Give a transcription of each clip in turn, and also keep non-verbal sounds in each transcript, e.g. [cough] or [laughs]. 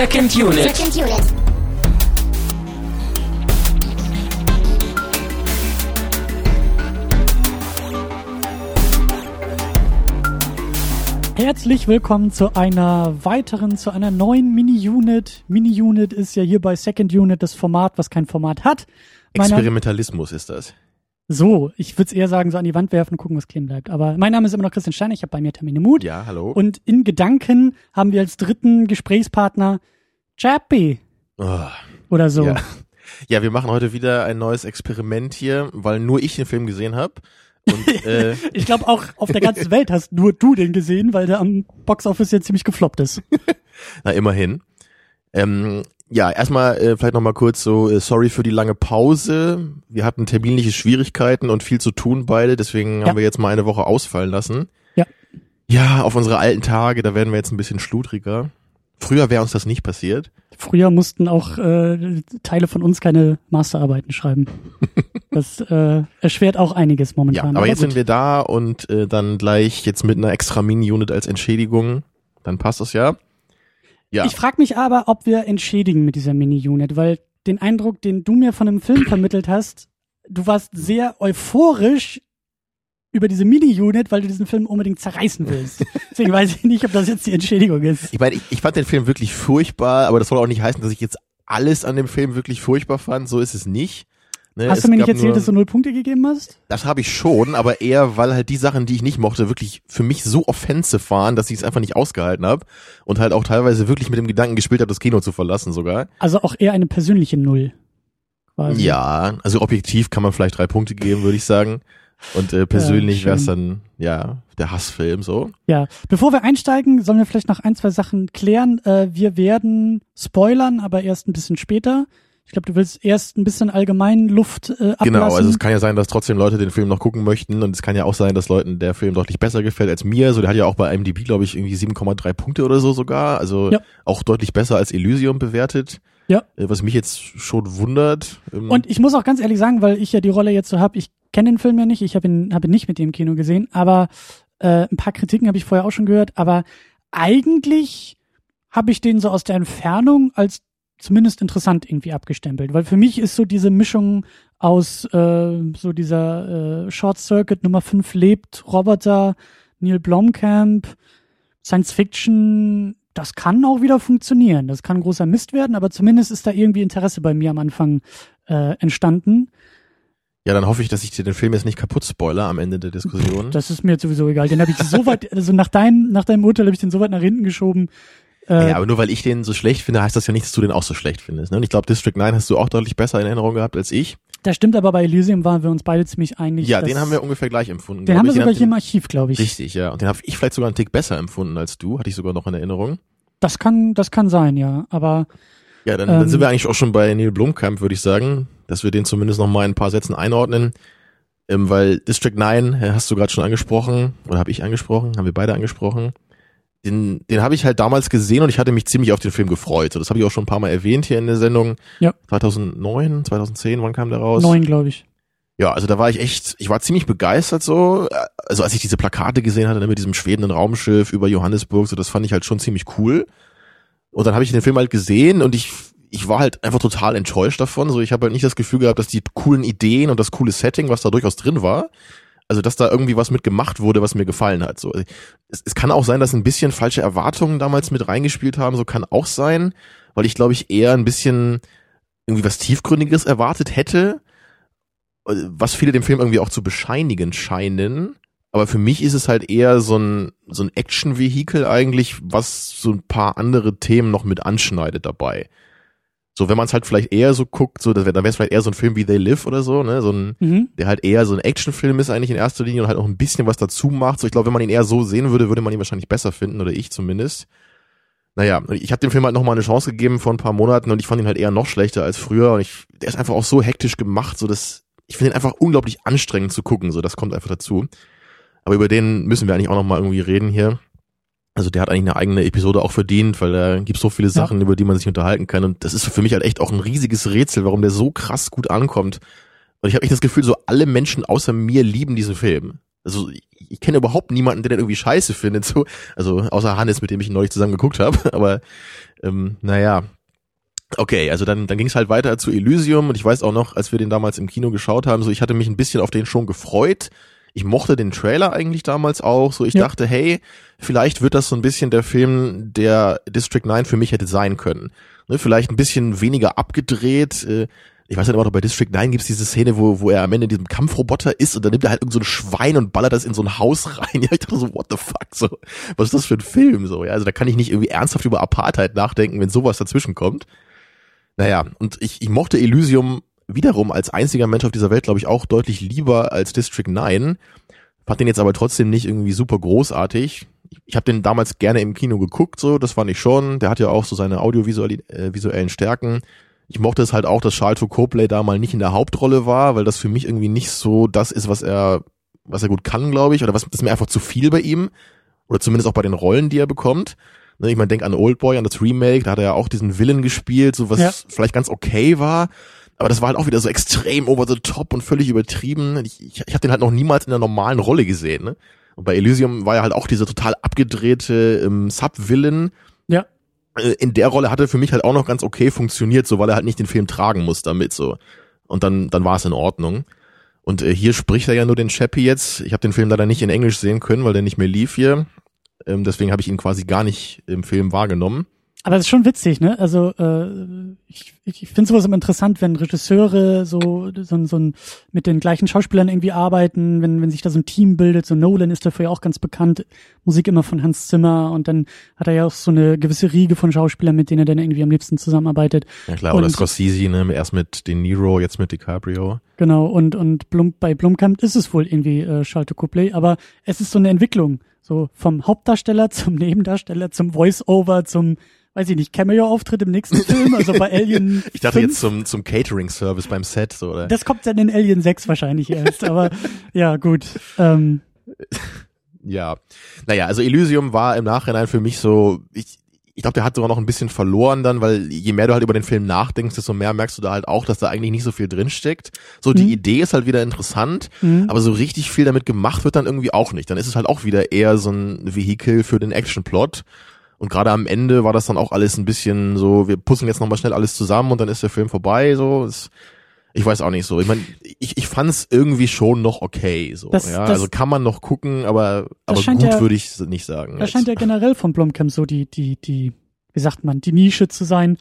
Second Unit. Second Unit. Herzlich willkommen zu einer weiteren, zu einer neuen Mini-Unit. Mini-Unit ist ja hier bei Second Unit das Format, was kein Format hat. Mein Name- Experimentalismus ist das. So, ich würde es eher sagen, so an die Wand werfen und gucken, was kleben bleibt. Aber mein Name ist immer noch Christian Steiner, ich habe bei mir Termine Mut. Ja, hallo. Und in Gedanken haben wir als dritten Gesprächspartner Chappie Oh, oder so. ja. ja, wir machen heute wieder ein neues Experiment hier, weil nur ich den Film gesehen habe. Und äh, [laughs] Ich glaube auch auf der ganzen Welt hast nur du den gesehen, weil der am Boxoffice jetzt ziemlich gefloppt ist. [laughs] na immerhin. Ähm, ja, erstmal äh, vielleicht noch mal kurz so äh, sorry für die lange Pause. Wir hatten terminliche Schwierigkeiten und viel zu tun beide, deswegen Ja. haben wir jetzt mal eine Woche ausfallen lassen. Ja. Ja, auf unsere alten Tage, da werden wir jetzt ein bisschen schludriger. Früher wäre uns das nicht passiert. Früher mussten auch äh, Teile von uns keine Masterarbeiten schreiben. [laughs] Das äh, erschwert auch einiges Ja, momentan. aber jetzt gut. sind wir da und äh, dann gleich jetzt mit einer extra Mini-Unit als Entschädigung. Dann passt das ja. Ja. Ich frage mich aber, ob wir entschädigen mit dieser Mini-Unit, weil den Eindruck, den du mir von einem Film vermittelt hast, du warst sehr euphorisch über diese Mini-Unit, weil du diesen Film unbedingt zerreißen willst. Deswegen weiß ich nicht, ob das jetzt die Entschädigung ist. Ich meine, ich, ich fand den Film wirklich furchtbar, aber das soll auch nicht heißen, dass ich jetzt alles an dem Film wirklich furchtbar fand. So ist es nicht. Ne, Hast du mir nicht erzählt, nur, dass du null Punkte gegeben hast? Das habe ich schon, aber eher, weil halt die Sachen, die ich nicht mochte, wirklich für mich so offensive waren, dass ich es einfach nicht ausgehalten habe und halt auch teilweise wirklich mit dem Gedanken gespielt habe, das Kino zu verlassen sogar. Also auch eher eine persönliche Null. Quasi. Ja, also objektiv kann man vielleicht drei Punkte geben, würde ich sagen. Und äh, persönlich schön. wäre es dann, ja, der Hassfilm so. Ja, bevor wir einsteigen, sollen wir vielleicht noch ein, zwei Sachen klären. Äh, wir werden spoilern, aber erst ein bisschen später. Ich glaube, du willst erst ein bisschen allgemein Luft äh, ablassen. Genau, also es kann ja sein, dass trotzdem Leute den Film noch gucken möchten und es kann ja auch sein, dass Leuten der Film deutlich besser gefällt als mir. So, der hat ja auch bei IMDb, glaube ich, irgendwie 7,3 Punkte oder so sogar. Also Ja. auch deutlich besser als Elysium bewertet. Ja. Äh, Was mich jetzt schon wundert. Ähm, Und ich muss auch ganz ehrlich sagen, weil ich ja die Rolle jetzt so hab, ich kenne den Film ja nicht, ich habe ihn, hab ihn nicht mit im Kino gesehen, aber äh, ein paar Kritiken habe ich vorher auch schon gehört, aber eigentlich habe ich den so aus der Entfernung als zumindest interessant irgendwie abgestempelt, weil für mich ist so diese Mischung aus äh, so dieser äh, Short Circuit Nummer 5 lebt, Roboter, Neil Blomkamp, Science Fiction, das kann auch wieder funktionieren. Das kann großer Mist werden, aber zumindest ist da irgendwie Interesse bei mir am Anfang äh, entstanden. ja, dann hoffe ich, dass ich dir den Film jetzt nicht kaputt spoiler am Ende der Diskussion. Das ist mir jetzt sowieso egal. Den habe ich so weit, [laughs] also nach deinem, nach deinem Urteil habe ich den so weit nach hinten geschoben. Äh, ja, aber nur weil ich den so schlecht finde, heißt das ja nicht, dass du den auch so schlecht findest. Ne? Und ich glaube, District 9 hast du auch deutlich besser in Erinnerung gehabt als ich. das stimmt aber bei Elysium waren wir uns beide ziemlich einig. ja, den haben wir ungefähr gleich empfunden. den haben wir sogar hier im Archiv, glaube ich. Richtig, ja. Und den habe ich vielleicht sogar einen Tick besser empfunden als du, hatte ich sogar noch in Erinnerung. Das kann, das kann sein, ja. Aber Ja, dann, Ähm, dann sind wir eigentlich auch schon bei Neil Blomkamp, würde ich sagen, dass wir den zumindest noch mal in ein paar Sätzen einordnen. Ähm, weil District 9 äh, hast du gerade schon angesprochen, oder habe ich angesprochen, haben wir beide angesprochen. Den, den habe ich halt damals gesehen und ich hatte mich ziemlich auf den Film gefreut. So, das habe ich auch schon ein paar Mal erwähnt hier in der Sendung. Ja. 2009, 2010, wann kam der raus? neun, glaube ich. Ja, also da war ich echt, ich war ziemlich begeistert so. Also als ich diese Plakate gesehen hatte ne, mit diesem schwebenden Raumschiff über Johannesburg, so das fand ich halt schon ziemlich cool. Und dann habe ich den Film halt gesehen und ich, ich war halt einfach total enttäuscht davon. So, ich habe halt nicht das Gefühl gehabt, dass die coolen Ideen und das coole Setting, was da durchaus drin war, also dass da irgendwie was mit gemacht wurde, was mir gefallen hat. So, es, es kann auch sein, dass ein bisschen falsche Erwartungen damals mit reingespielt haben. So kann auch sein, weil ich glaube ich eher ein bisschen irgendwie was tiefgründiges erwartet hätte was viele dem Film irgendwie auch zu bescheinigen scheinen. Aber für mich ist es halt eher so ein, so ein Action-Vehikel eigentlich, was so ein paar andere Themen noch mit anschneidet dabei. So, wenn man es halt vielleicht eher so guckt, so, das wär, dann wäre es vielleicht eher so ein Film wie They Live oder so, ne? So ein, Mhm. der halt eher so ein Actionfilm ist eigentlich in erster Linie und halt auch ein bisschen was dazu macht. So, ich glaube, wenn man ihn eher so sehen würde, würde man ihn wahrscheinlich besser finden, oder ich zumindest. Naja, ich habe dem Film halt nochmal eine Chance gegeben vor ein paar Monaten und ich fand ihn halt eher noch schlechter als früher. Und ich, der ist einfach auch so hektisch gemacht, so dass ich finde ihn einfach unglaublich anstrengend zu gucken. So, das kommt einfach dazu. Aber über den müssen wir eigentlich auch nochmal irgendwie reden hier. Also der hat eigentlich eine eigene Episode auch verdient, weil da gibt so viele Sachen, über die man sich unterhalten kann. Und das ist für mich halt echt auch ein riesiges Rätsel, warum der so krass gut ankommt. Und ich habe echt das Gefühl, so alle Menschen außer mir lieben diesen Film. Also ich, kenne überhaupt niemanden, der den irgendwie scheiße findet, so, also außer Hannes, mit dem ich neulich zusammen geguckt habe. [laughs] Aber ähm, naja. Okay, also dann, dann ging es halt weiter zu Elysium und ich weiß auch noch, als wir den damals im Kino geschaut haben, so ich hatte mich ein bisschen auf den schon gefreut. Ich mochte den Trailer eigentlich damals auch, so ich ja. dachte, hey, vielleicht wird das so ein bisschen der Film, der District 9 für mich hätte sein können. Ne, vielleicht ein bisschen weniger abgedreht, äh, ich weiß nicht aber bei District 9 gibt's diese Szene, wo, wo er am Ende in diesem Kampfroboter ist und dann nimmt er halt irgend so ein Schwein und ballert das in so ein Haus rein. [laughs] Ja, ich dachte so, what the fuck, so, was ist das für ein Film, so, ja, also da kann ich nicht irgendwie ernsthaft über Apartheid nachdenken, wenn sowas dazwischen kommt. Naja, und ich, ich mochte Elysium wiederum als einziger Mensch auf dieser Welt, glaube ich, auch deutlich lieber als District 9. Fand den jetzt aber trotzdem nicht irgendwie super großartig. Ich, habe den damals gerne im Kino geguckt, so, das fand ich schon. Der hat ja auch so seine audiovisuellen äh, Stärken ich mochte es halt auch, dass Charlton Copley da mal nicht in der Hauptrolle war, weil das für mich irgendwie nicht so das ist, was er, was er gut kann, glaube ich, oder was das ist mir einfach zu viel bei ihm. Oder zumindest auch bei den Rollen, die er bekommt. Ne, ich meine, denk an Oldboy, an das Remake, da hat er ja auch diesen Villain gespielt, so was ja. vielleicht ganz okay war. Aber das war halt auch wieder so extrem over the top und völlig übertrieben. Ich, ich, ich habe den halt noch niemals in einer normalen Rolle gesehen. Ne? Und bei Elysium war ja halt auch dieser total abgedrehte ähm, Sub-Villain. Ja. Äh, in der Rolle hat er für mich halt auch noch ganz okay funktioniert, so weil er halt nicht den Film tragen muss damit so. Und dann dann war es in Ordnung. Und äh, hier spricht er ja nur den Chappie jetzt. Ich habe den Film leider nicht in Englisch sehen können, weil der nicht mehr lief hier. Ähm, deswegen habe ich ihn quasi gar nicht im Film wahrgenommen. Aber es ist schon witzig, ne? Also äh, ich, ich finde sowas immer interessant, wenn Regisseure so, so, so ein, mit den gleichen Schauspielern irgendwie arbeiten, wenn, wenn sich da so ein Team bildet. So Nolan ist dafür ja auch ganz bekannt. Musik immer von Hans Zimmer und dann hat er ja auch so eine gewisse Riege von Schauspielern, mit denen er dann irgendwie am liebsten zusammenarbeitet. Ja klar, oder Scorsese, ne? Erst mit De Niro, jetzt mit DiCaprio. Genau, und, und Blum, bei Blumkamp ist es wohl irgendwie äh, Schalte Copley, aber es ist so eine Entwicklung. So vom Hauptdarsteller [laughs] zum Nebendarsteller, zum Voice-Over, zum weiß ich nicht, Cameo-Auftritt im nächsten Film, also bei Alien. [laughs] ich dachte 5. jetzt zum, zum Catering-Service beim Set, so, oder? Das kommt dann in Alien 6 wahrscheinlich erst, aber [laughs] ja, gut. Ähm. Ja. Naja, also Elysium war im Nachhinein für mich so, ich, ich glaube, der hat sogar noch ein bisschen verloren dann, weil je mehr du halt über den Film nachdenkst, desto mehr merkst du da halt auch, dass da eigentlich nicht so viel drinsteckt. So, die mhm. Idee ist halt wieder interessant, mhm. aber so richtig viel damit gemacht wird dann irgendwie auch nicht. Dann ist es halt auch wieder eher so ein Vehikel für den Actionplot. Und gerade am Ende war das dann auch alles ein bisschen so, wir puzzeln jetzt nochmal schnell alles zusammen und dann ist der Film vorbei. So, das, ich weiß auch nicht so. Ich meine, ich, ich fand es irgendwie schon noch okay. So, das, ja, das, also kann man noch gucken, aber, aber gut ja, würde ich nicht sagen. Das jetzt. scheint ja generell von Blomkamp so die, die, die, wie sagt man, die Nische zu sein,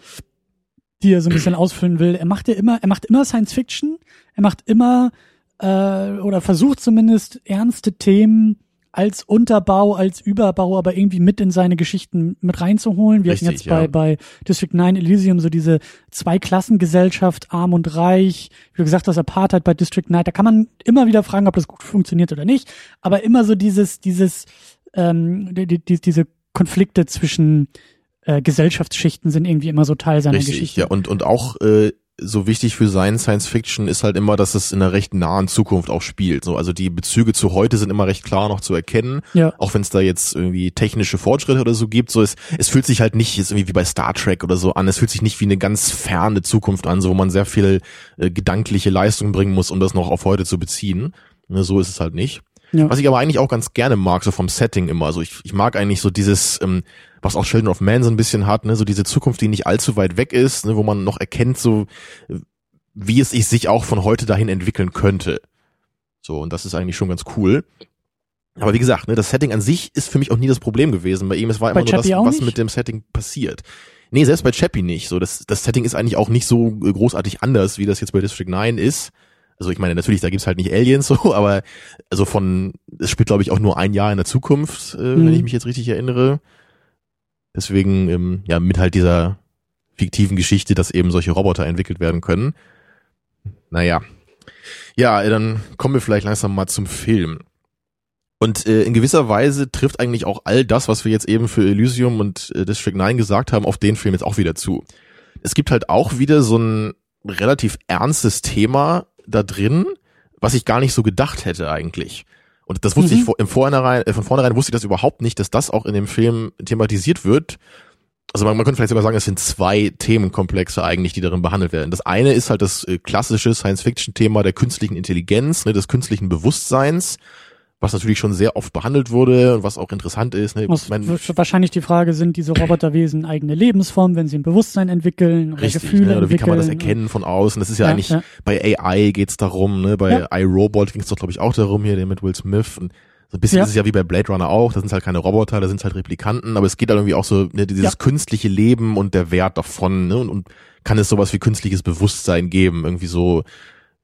die er so ein bisschen ausfüllen will. Er macht ja immer, er macht immer Science Fiction, er macht immer äh, oder versucht zumindest ernste Themen als Unterbau, als Überbau, aber irgendwie mit in seine Geschichten mit reinzuholen. Wir Richtig, hatten jetzt ja. bei, bei District 9 Elysium so diese Zweiklassengesellschaft, arm und reich. Wie gesagt hast, Apartheid bei District 9. Da kann man immer wieder fragen, ob das gut funktioniert oder nicht. Aber immer so dieses, dieses, ähm, die, die, diese Konflikte zwischen äh, Gesellschaftsschichten sind irgendwie immer so Teil seiner Richtig, Geschichte. Ja, und, und auch äh, so wichtig für sein Science Fiction ist halt immer, dass es in einer recht nahen Zukunft auch spielt. So, also die Bezüge zu heute sind immer recht klar noch zu erkennen. Ja. Auch wenn es da jetzt irgendwie technische Fortschritte oder so gibt. So es, es fühlt sich halt nicht jetzt irgendwie wie bei Star Trek oder so an. Es fühlt sich nicht wie eine ganz ferne Zukunft an, so wo man sehr viel äh, gedankliche Leistung bringen muss, um das noch auf heute zu beziehen. Ne, so ist es halt nicht. Ja. Was ich aber eigentlich auch ganz gerne mag, so vom Setting immer. Also ich, ich mag eigentlich so dieses, ähm, was auch Children of Man so ein bisschen hat, ne, so diese Zukunft, die nicht allzu weit weg ist, ne, wo man noch erkennt, so wie es sich auch von heute dahin entwickeln könnte. So, und das ist eigentlich schon ganz cool. Aber wie gesagt, ne, das Setting an sich ist für mich auch nie das Problem gewesen. Bei ihm, es war immer nur das, was nicht? mit dem Setting passiert. Nee, selbst bei Chappie nicht. So, das, das Setting ist eigentlich auch nicht so großartig anders, wie das jetzt bei District 9 ist. Also ich meine, natürlich, da gibt's halt nicht Aliens [laughs] so, aber also von, es spielt glaube ich auch nur ein Jahr in der Zukunft, äh, mhm. wenn ich mich jetzt richtig erinnere. Deswegen, ähm, ja, mit halt dieser fiktiven Geschichte, dass eben solche Roboter entwickelt werden können. Naja. Ja, dann kommen wir vielleicht langsam mal zum Film. Und äh, in gewisser Weise trifft eigentlich auch all das, was wir jetzt eben für Elysium und äh, District 9 gesagt haben, auf den Film jetzt auch wieder zu. Es gibt halt auch wieder so ein relativ ernstes Thema da drin, was ich gar nicht so gedacht hätte eigentlich. Und das wusste mhm. ich vor, im Vornherein, äh, von vornherein wusste ich das überhaupt nicht, dass das auch in dem Film thematisiert wird. Also man, man könnte vielleicht sogar sagen, es sind zwei Themenkomplexe eigentlich, die darin behandelt werden. Das eine ist halt das äh, klassische Science-Fiction-Thema der künstlichen Intelligenz, ne, des künstlichen Bewusstseins, was natürlich schon sehr oft behandelt wurde und was auch interessant ist. Ne? Was Ich mein, wahrscheinlich die Frage, sind diese Roboterwesen eigene Lebensform, wenn sie ein Bewusstsein entweln oder Richtig, Gefühle ne? oder wie kann man das entwickeln? erkennen von außen? Das ist ja, Ja, eigentlich, ja. bei AI geht's darum, ne? bei Ja. iRobot ging es doch, glaube ich, auch darum, hier, den mit Will Smith. Und so ein bisschen Ja. ist es ja wie bei Blade Runner auch, da sind halt keine Roboter, da sind halt Replikanten, aber es geht halt irgendwie auch so, ne, dieses Ja. künstliche Leben und der Wert davon, ne? Und, und kann es sowas wie künstliches Bewusstsein geben, irgendwie so,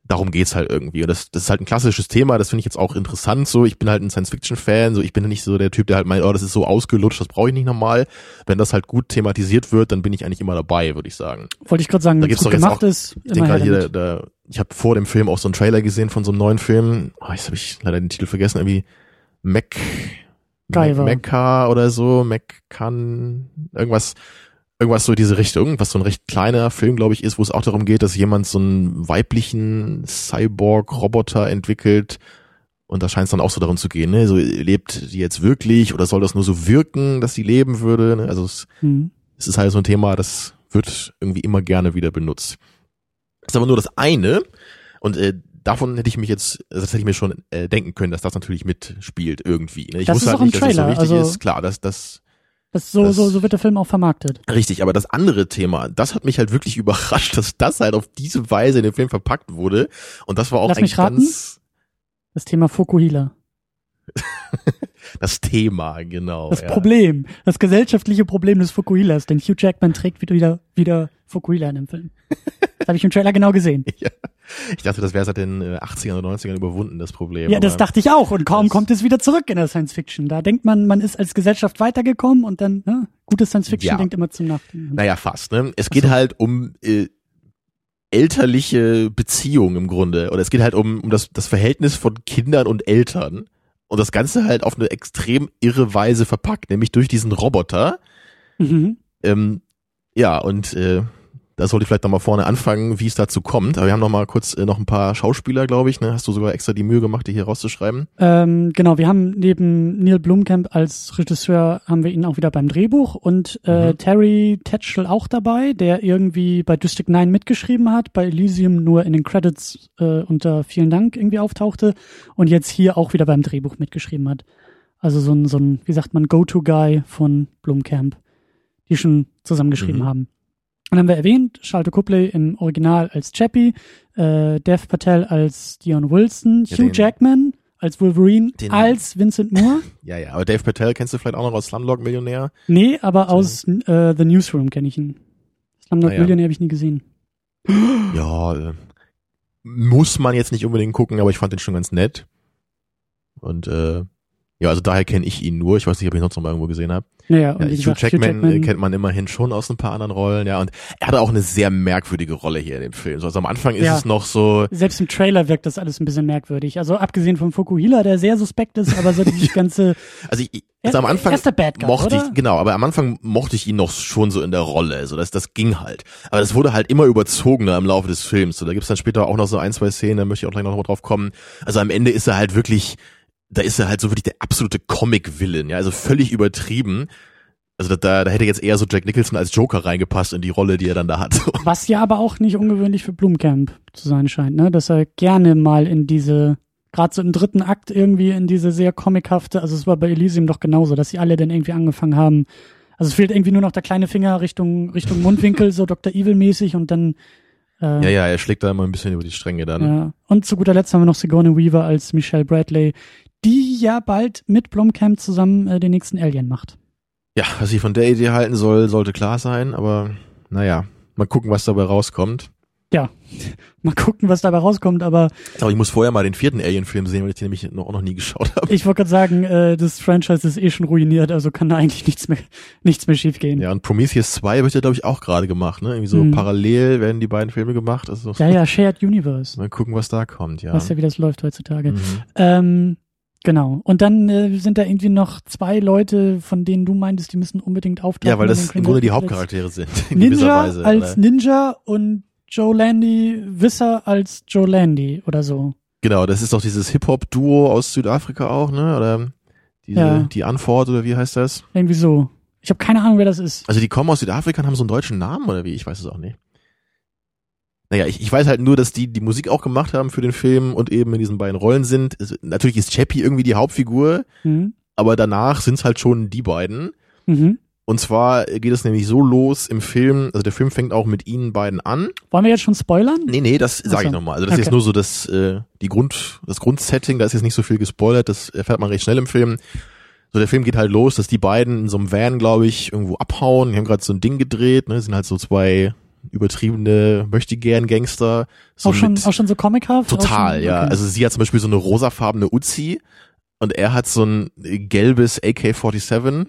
darum geht's halt irgendwie. Und das, das ist halt ein klassisches Thema, das finde ich jetzt auch interessant so. Ich bin halt ein Science-Fiction-Fan, so ich bin nicht so der Typ, der halt meint, oh, das ist so ausgelutscht, das brauche ich nicht nochmal. Wenn das halt gut thematisiert wird, dann bin ich eigentlich immer dabei, würde ich sagen. Wollte ich gerade sagen, Da gibt's gut doch jetzt gemacht auch- ist, Ich denke halt hier, da, ich habe vor dem Film auch so einen Trailer gesehen von so einem neuen Film. Oh, jetzt habe ich leider den Titel vergessen, irgendwie Mac Guyver. Mecca oder so, Meccan, irgendwas, irgendwas so in diese Richtung, was so ein recht kleiner Film, glaube ich, ist, wo es auch darum geht, dass jemand so einen weiblichen Cyborg-Roboter entwickelt. Und da scheint es dann auch so darum zu gehen, ne? So lebt die jetzt wirklich oder soll das nur so wirken, dass sie leben würde? Ne? Also es, Hm. es ist halt so ein Thema, das wird irgendwie immer gerne wieder benutzt. Das ist aber nur das eine. Und äh, davon hätte ich mich jetzt, also das hätte ich mir schon äh, denken können, dass das natürlich mitspielt irgendwie. Ne? Ich Das wusste ist halt nicht, dass das so wichtig also- ist. Klar, das, das Das so, Das- so, so wird der Film auch vermarktet. richtig. Aber das andere Thema, das hat mich halt wirklich [laughs] überrascht, dass das halt auf diese Weise in den Film verpackt wurde. Und das war auch Lass mich eigentlich ganz Das Thema Fukuhila. [laughs] das Thema, genau. Das ja. Problem, das gesellschaftliche Problem des Fukuhilas, denn Hugh Jackman trägt wieder, wieder Fukuhila in dem Film. Das habe ich im Trailer genau gesehen. [laughs] Ich dachte, das wäre seit den äh, 80ern oder 90ern überwunden, das Problem. Ja, das dachte ich auch. Und kaum kommt es wieder zurück in der Science Fiction. Da denkt man, man ist als Gesellschaft weitergekommen und dann, ne, gutes Science Fiction Ja. denkt immer zum Nachdenken. Naja, fast. Ne? Es geht so. halt um äh, elterliche Beziehungen im Grunde. Oder es geht halt um, um das, das Verhältnis von Kindern und Eltern. Und das Ganze halt auf eine extrem irre Weise verpackt, nämlich durch diesen Roboter. Mhm. Ähm, ja, und äh, da sollte ich vielleicht nochmal vorne anfangen, wie es dazu kommt. Aber wir haben noch mal kurz äh, noch ein paar Schauspieler, glaube ich. Ne? Hast du sogar extra die Mühe gemacht, die hier rauszuschreiben? Ähm, genau, wir haben neben Neil Blomkamp als Regisseur haben wir ihn auch wieder beim Drehbuch und äh, Mhm. Terry Tetchell auch dabei, der irgendwie bei District 9 mitgeschrieben hat, bei Elysium nur in den Credits äh, unter vielen Dank irgendwie auftauchte und jetzt hier auch wieder beim Drehbuch mitgeschrieben hat. Also so ein, so ein wie sagt man, Go-To-Guy von Blomkamp, die schon zusammengeschrieben Mhm. haben. Dann haben wir erwähnt, Charlotte Copley im Original als Chappie, äh, Dev Patel als Dion Wilson, Ja, Hugh Jackman als Wolverine, Den- als Vincent Moore. [laughs] Ja, ja. Aber Dave Patel kennst du vielleicht auch noch aus Slumdog Millionär? Nee, aber aus äh, The Newsroom kenne ich ihn. Slumdog Ah, ja. Millionaire habe ich nie gesehen. [gasps] Ja, äh, muss man jetzt nicht unbedingt gucken, aber ich fand den schon ganz nett. Und äh, ja, also daher kenne ich ihn nur. Ich weiß nicht, ob ich ihn sonst noch mal irgendwo gesehen habe. Naja, und Ja, Hugh, gesagt, Jackman, äh, kennt man immerhin schon aus ein paar anderen Rollen, ja. Und er hatte auch eine sehr merkwürdige Rolle hier in dem Film. So, Also am Anfang ist Ja. es noch so, selbst im Trailer wirkt das alles ein bisschen merkwürdig. Also abgesehen von Fukuhila, der sehr suspekt ist, aber so [laughs] dieses ganze also ich, also am Anfang Guy, mochte oder? ich, genau, aber am Anfang mochte ich ihn noch schon so in der Rolle, so dass das ging halt. Aber das wurde halt immer überzogener im Laufe des Films. So, da gibt's dann später auch noch so ein, zwei Szenen, da möchte ich auch gleich noch mal drauf kommen. Also am Ende ist er halt wirklich, da ist er halt so wirklich der absolute Comic-Villain, ja, also völlig übertrieben. Also da, da, hätte jetzt eher so Jack Nicholson als Joker reingepasst in die Rolle, die er dann da hat. [laughs] Was ja aber auch nicht ungewöhnlich für Blumkamp zu sein scheint, ne? Dass er gerne mal in diese, gerade so im dritten Akt irgendwie in diese sehr comichafte, also es war bei Elysium doch genauso, dass sie alle dann irgendwie angefangen haben. Also es fehlt irgendwie nur noch der kleine Finger Richtung, Richtung Mundwinkel, so Dr. Evil-mäßig und dann äh, Ja, ja, er schlägt da immer ein bisschen über die Stränge dann. Ja. Und zu guter Letzt haben wir noch Sigourney Weaver als Michelle Bradley, die ja bald mit Blomkamp zusammen äh, den nächsten Alien macht. Ja, was ich von der Idee halten soll, sollte klar sein, aber naja, mal gucken, was dabei rauskommt. Ja, [laughs] mal gucken, was dabei rauskommt, aber Aber ich muss vorher mal den vierten Alien-Film sehen, weil ich den nämlich noch, auch noch nie geschaut habe. ich wollte gerade sagen, äh, das Franchise ist eh schon ruiniert, also kann da eigentlich nichts mehr, [laughs] nichts mehr schiefgehen. Ja, und Prometheus 2 wird ja, glaube ich, auch gerade gemacht, ne? Irgendwie so Mhm. parallel werden die beiden Filme gemacht. Also Ja, ja, Shared Universe. [laughs] mal gucken, was da kommt, ja. Weißt ja, wie das läuft heutzutage. Mhm. Ähm, genau. Und dann äh, sind da irgendwie noch zwei Leute, von denen du meintest, die müssen unbedingt auftauchen. Ja, weil das im Grunde die Credits. Hauptcharaktere sind, [laughs] in Ninja Weise. als oder? Ninja und Joe Landy, Wisser als Joe Landy oder so. Genau, das ist doch dieses Hip-Hop-Duo aus Südafrika auch, ne? Oder diese, Ja. die Antwort, oder wie heißt das? Irgendwie so. Ich habe keine Ahnung, wer das ist. Also die kommen aus Südafrika und haben so einen deutschen Namen, oder wie? Ich weiß es auch nicht. Naja, ich, ich weiß halt nur, dass die die Musik auch gemacht haben für den Film und eben in diesen beiden Rollen sind. Es, natürlich ist Chappie irgendwie die Hauptfigur, Mhm. aber danach sind's halt schon die beiden. Mhm. Und zwar geht es nämlich so los im Film, also der Film fängt auch mit ihnen beiden an. Wollen wir jetzt schon spoilern? Nee, nee, das sage so. ich nochmal. Also das ist Okay. jetzt nur so das, äh, die Grund, das Grundsetting, da ist jetzt nicht so viel gespoilert, das erfährt man recht schnell im Film. So, der Film geht halt los, dass die beiden in so einem Van, glaube ich, irgendwo abhauen. Die haben gerade so ein Ding gedreht, ne, sind halt so zwei übertriebene Möchtegern-Gangster. So auch, schon, mit- auch schon so comichaft? Total, schon? ja. Okay. Also sie hat zum Beispiel so eine rosafarbene Uzi und er hat so ein gelbes AK-47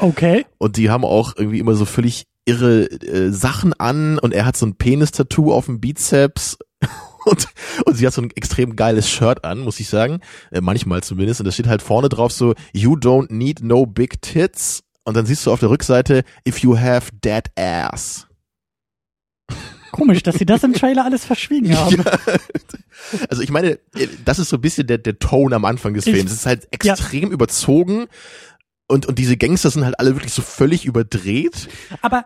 okay. [laughs] und die haben auch irgendwie immer so völlig irre äh, Sachen an und er hat so ein Penis-Tattoo auf dem Bizeps [laughs] und, und sie hat so ein extrem geiles Shirt an, muss ich sagen, äh, manchmal zumindest und da steht halt vorne drauf so, you don't need no big tits und dann siehst du auf der Rückseite, if you have dead ass. Komisch, dass sie das im Trailer alles verschwiegen haben. Also ich meine, das ist so ein bisschen der, der Tone am Anfang des Ich- Films. Es ist halt extrem überzogen und, und diese Gangster sind halt alle wirklich so völlig überdreht. Aber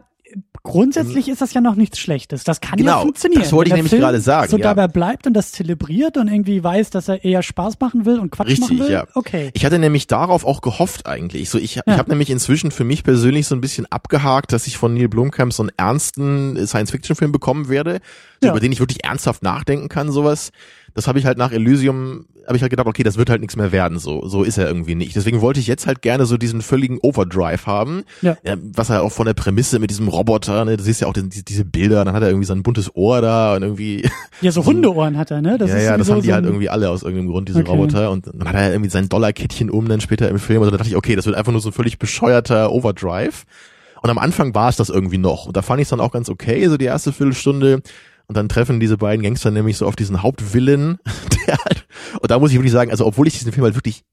grundsätzlich ist das ja noch nichts Schlechtes. Das kann Genau, ja funktionieren. das wollte ich nämlich Film gerade sagen, So ja. dabei bleibt und das zelebriert und irgendwie weiß, dass er eher Spaß machen will und Quatsch Richtig, machen will. ja. Okay. Ich hatte nämlich darauf auch gehofft eigentlich. So ich, Ja. ich habe nämlich inzwischen für mich persönlich so ein bisschen abgehakt, dass ich von Neil Blomkamp so einen ernsten Science-Fiction-Film bekommen werde, so Ja. über den ich wirklich ernsthaft nachdenken kann, sowas. Das habe ich halt nach Elysium, habe ich halt gedacht, okay, das wird halt nichts mehr werden, so so ist er irgendwie nicht. Deswegen wollte ich jetzt halt gerne so diesen völligen Overdrive haben, Ja. was er auch von der Prämisse mit diesem Roboter, ne, du siehst ja auch diese, diese Bilder, dann hat er irgendwie sein buntes Ohr da und irgendwie Ja, so [laughs] Hundeohren hat er, ne? Das ja, ja, das haben die so halt irgendwie alle aus irgendeinem Grund, diese Okay. Roboter. Und dann hat er irgendwie sein Dollarkettchen um dann später im Film. Also da dachte ich, okay, das wird einfach nur so ein völlig bescheuerter Overdrive. Und am Anfang war es das irgendwie noch. Und da fand ich es dann auch ganz okay, so die erste Viertelstunde. Und dann treffen diese beiden Gangster nämlich so auf diesen Hauptvillen. [laughs] Halt, und da muss ich wirklich sagen, also obwohl ich diesen Film halt wirklich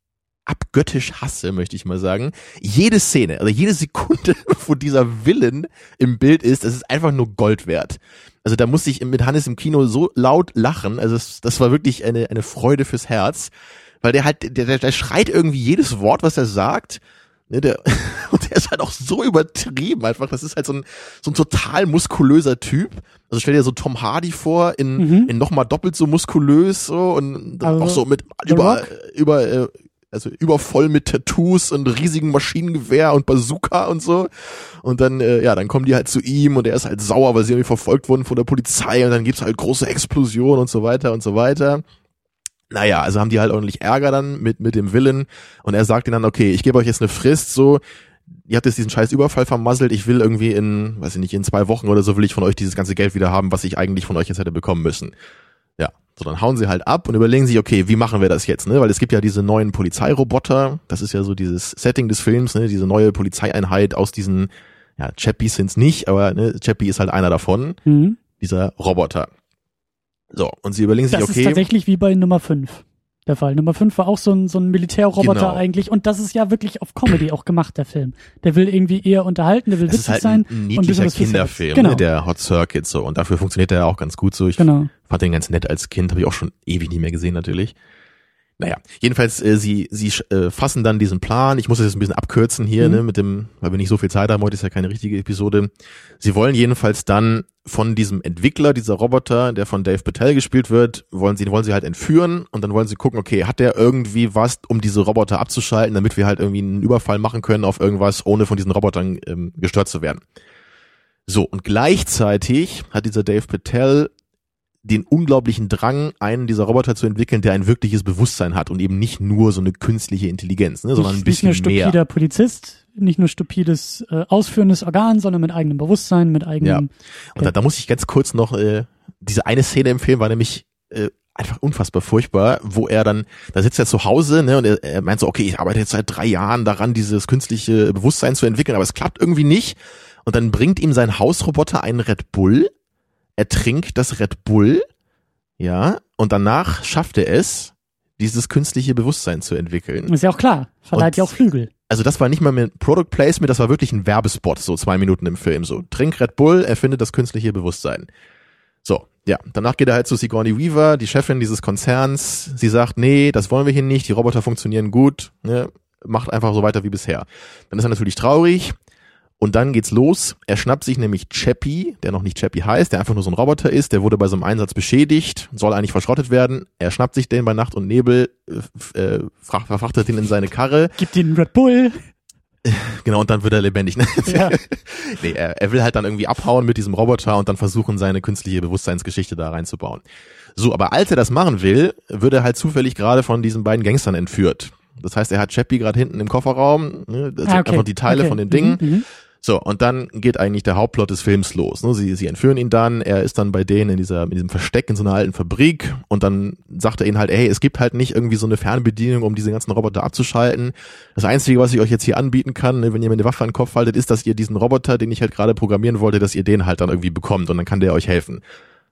abgöttisch hasse, möchte ich mal sagen. Jede Szene, also jede Sekunde, [laughs] wo dieser Villain im Bild ist, das ist einfach nur Gold wert. Also da musste ich mit Hannes im Kino so laut lachen. Also es, das war wirklich eine, eine Freude fürs Herz. Weil der halt, der, der, der schreit irgendwie jedes Wort, was er sagt. Ne, der, [laughs] und der ist halt auch so übertrieben einfach. Das ist halt so ein, so ein total muskulöser Typ. Also stell dir so Tom Hardy vor, in, Mhm. in nochmal doppelt so muskulös so und dann Also, auch so mit über, Rock? über, äh, also übervoll mit Tattoos und riesigen Maschinengewehr und Bazooka und so. Und dann, äh, ja, dann kommen die halt zu ihm und er ist halt sauer, weil sie irgendwie verfolgt wurden von der Polizei und dann gibt's halt große Explosionen und so weiter und so weiter. Naja, also haben die halt ordentlich Ärger dann mit, mit dem Willen und er sagt ihnen dann, okay, ich gebe euch jetzt eine Frist, so, ihr habt jetzt diesen scheiß Überfall vermasselt, ich will irgendwie in, weiß ich nicht, in zwei Wochen oder so will ich von euch dieses ganze Geld wieder haben, was ich eigentlich von euch jetzt hätte bekommen müssen. Ja, so dann hauen sie halt ab und überlegen sich, okay, wie machen wir das jetzt, ne? Weil es gibt ja diese neuen Polizeiroboter, das ist ja so dieses Setting des Films, ne? Diese neue Polizeieinheit aus diesen, ja, Chappies sind's nicht, aber ne, Chappie ist halt einer davon, Mhm. dieser Roboter. So, und sie überlegen sich, Das okay. ist tatsächlich wie bei Nummer 5 der Fall. Nummer 5 war auch so ein, so ein Militärroboter Genau. eigentlich und das ist ja wirklich auf Comedy auch gemacht, der Film. Der will irgendwie eher unterhalten, der will ist witzig halt sein. ein, und niedlicher Lustiges. Kinderfilm, Genau. ne, der Hot Circuit so. Und dafür funktioniert er auch ganz gut so. Ich Genau. fand den ganz nett als Kind, habe ich auch schon ewig nicht mehr gesehen natürlich. Naja, jedenfalls, äh, sie, sie äh, fassen dann diesen Plan. Ich muss das jetzt ein bisschen abkürzen hier, Mhm. ne, mit dem, weil wir nicht so viel Zeit haben, heute ist ja keine richtige Episode. Sie wollen jedenfalls dann von diesem Entwickler, dieser Roboter, der von Dave Patel gespielt wird, wollen sie, wollen sie halt entführen und dann wollen sie gucken, okay, hat der irgendwie was, um diese Roboter abzuschalten, damit wir halt irgendwie einen Überfall machen können auf irgendwas, ohne von diesen Robotern ähm, gestört zu werden. So, und gleichzeitig hat dieser Dave Patel den unglaublichen Drang, einen dieser Roboter zu entwickeln, der ein wirkliches Bewusstsein hat und eben nicht nur so eine künstliche Intelligenz, ne, sondern ein nicht, bisschen nicht nur mehr. stupider Polizist, nicht nur stupides äh, ausführendes Organ, sondern mit eigenem Bewusstsein, mit eigenem. Und da, da muss ich ganz kurz noch, äh, diese eine Szene Film war nämlich äh, einfach unfassbar furchtbar, wo er dann, da sitzt er zu Hause, ne, und er, er meint so, okay, ich arbeite jetzt seit drei Jahren daran, dieses künstliche Bewusstsein zu entwickeln, aber es klappt irgendwie nicht. Und dann bringt ihm sein Hausroboter einen Red Bull, er trinkt das Red Bull, ja, und danach schafft er es, dieses künstliche Bewusstsein zu entwickeln. Ist ja auch klar. Verleiht ja auch Flügel. Also das war nicht mal mit Product Placement, das war wirklich ein Werbespot, so zwei Minuten im Film. So, trink Red Bull, erfinde das künstliche Bewusstsein. So, ja, danach geht er halt zu Sigourney Weaver, die Chefin dieses Konzerns. Sie sagt, nee, das wollen wir hier nicht, die Roboter funktionieren gut, ne? macht einfach so weiter wie bisher. Dann ist er natürlich traurig Und dann geht's los. Er schnappt sich nämlich Chappie, der noch nicht Chappie heißt, der einfach nur so ein Roboter ist. Der wurde bei so einem Einsatz beschädigt, soll eigentlich verschrottet werden. Er schnappt sich den bei Nacht und Nebel, äh, äh, verfrachtet ihn in seine Karre. Gibt ihn Red Bull. [laughs] Genau, und dann wird er lebendig. Ne? Ja. [laughs] nee, er, er will halt dann irgendwie abhauen mit diesem Roboter und dann versuchen, seine künstliche Bewusstseinsgeschichte da reinzubauen. So, aber als er das machen will, wird er halt zufällig gerade von diesen beiden Gangstern entführt. Das heißt, er hat Chappie gerade hinten im Kofferraum, ne, das Ah, sind okay. einfach die Teile Okay. von den Dingen. Mhm, mhm. So, und dann geht eigentlich der Hauptplot des Films los. Ne? Sie, sie entführen ihn dann, er ist dann bei denen in dieser, in diesem Versteck in so einer alten Fabrik und dann sagt er ihnen halt, ey, es gibt halt nicht irgendwie so eine Fernbedienung, um diese ganzen Roboter abzuschalten. Das Einzige, was ich euch jetzt hier anbieten kann, ne, wenn ihr mir eine Waffe an den Kopf haltet, ist, dass ihr diesen Roboter, den ich halt gerade programmieren wollte, dass ihr den halt dann irgendwie bekommt und dann kann der euch helfen.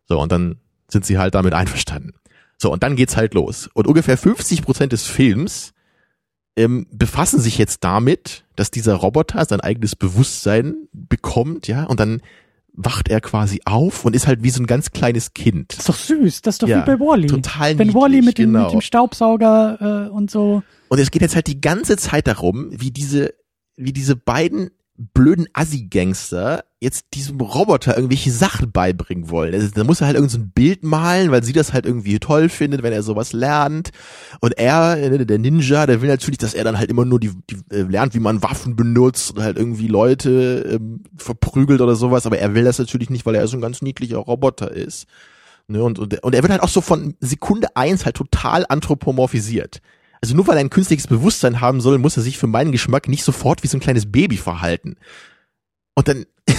So, und dann sind sie halt damit einverstanden. So, und dann geht's halt los. Und ungefähr 50 Prozent des Films ähm, befassen sich jetzt damit, dass dieser Roboter sein eigenes Bewusstsein bekommt, ja, und dann wacht er quasi auf und ist halt wie so ein ganz kleines Kind. Das ist doch süß. Das ist doch Ja, wie bei Wally. total Wenn niedlich, Wally mit, dem, genau. mit dem Staubsauger äh, und so. Und es geht jetzt halt die ganze Zeit darum, wie diese, wie diese beiden blöden Assi-Gangster jetzt diesem Roboter irgendwelche Sachen beibringen wollen. Also, da muss er halt irgend so ein Bild malen, weil sie das halt irgendwie toll findet, wenn er sowas lernt. Und er, äh, der Ninja, der will natürlich, dass er dann halt immer nur die, die äh, lernt, wie man Waffen benutzt und halt irgendwie Leute ähm, verprügelt oder sowas. Aber er will das natürlich nicht, weil er so ein ganz niedlicher Roboter ist. Ne, und, und, und er wird halt auch so von Sekunde eins halt total anthropomorphisiert. Also nur weil er ein künstliches Bewusstsein haben soll, muss er sich für meinen Geschmack nicht sofort wie so ein kleines Baby verhalten. Und dann, [laughs]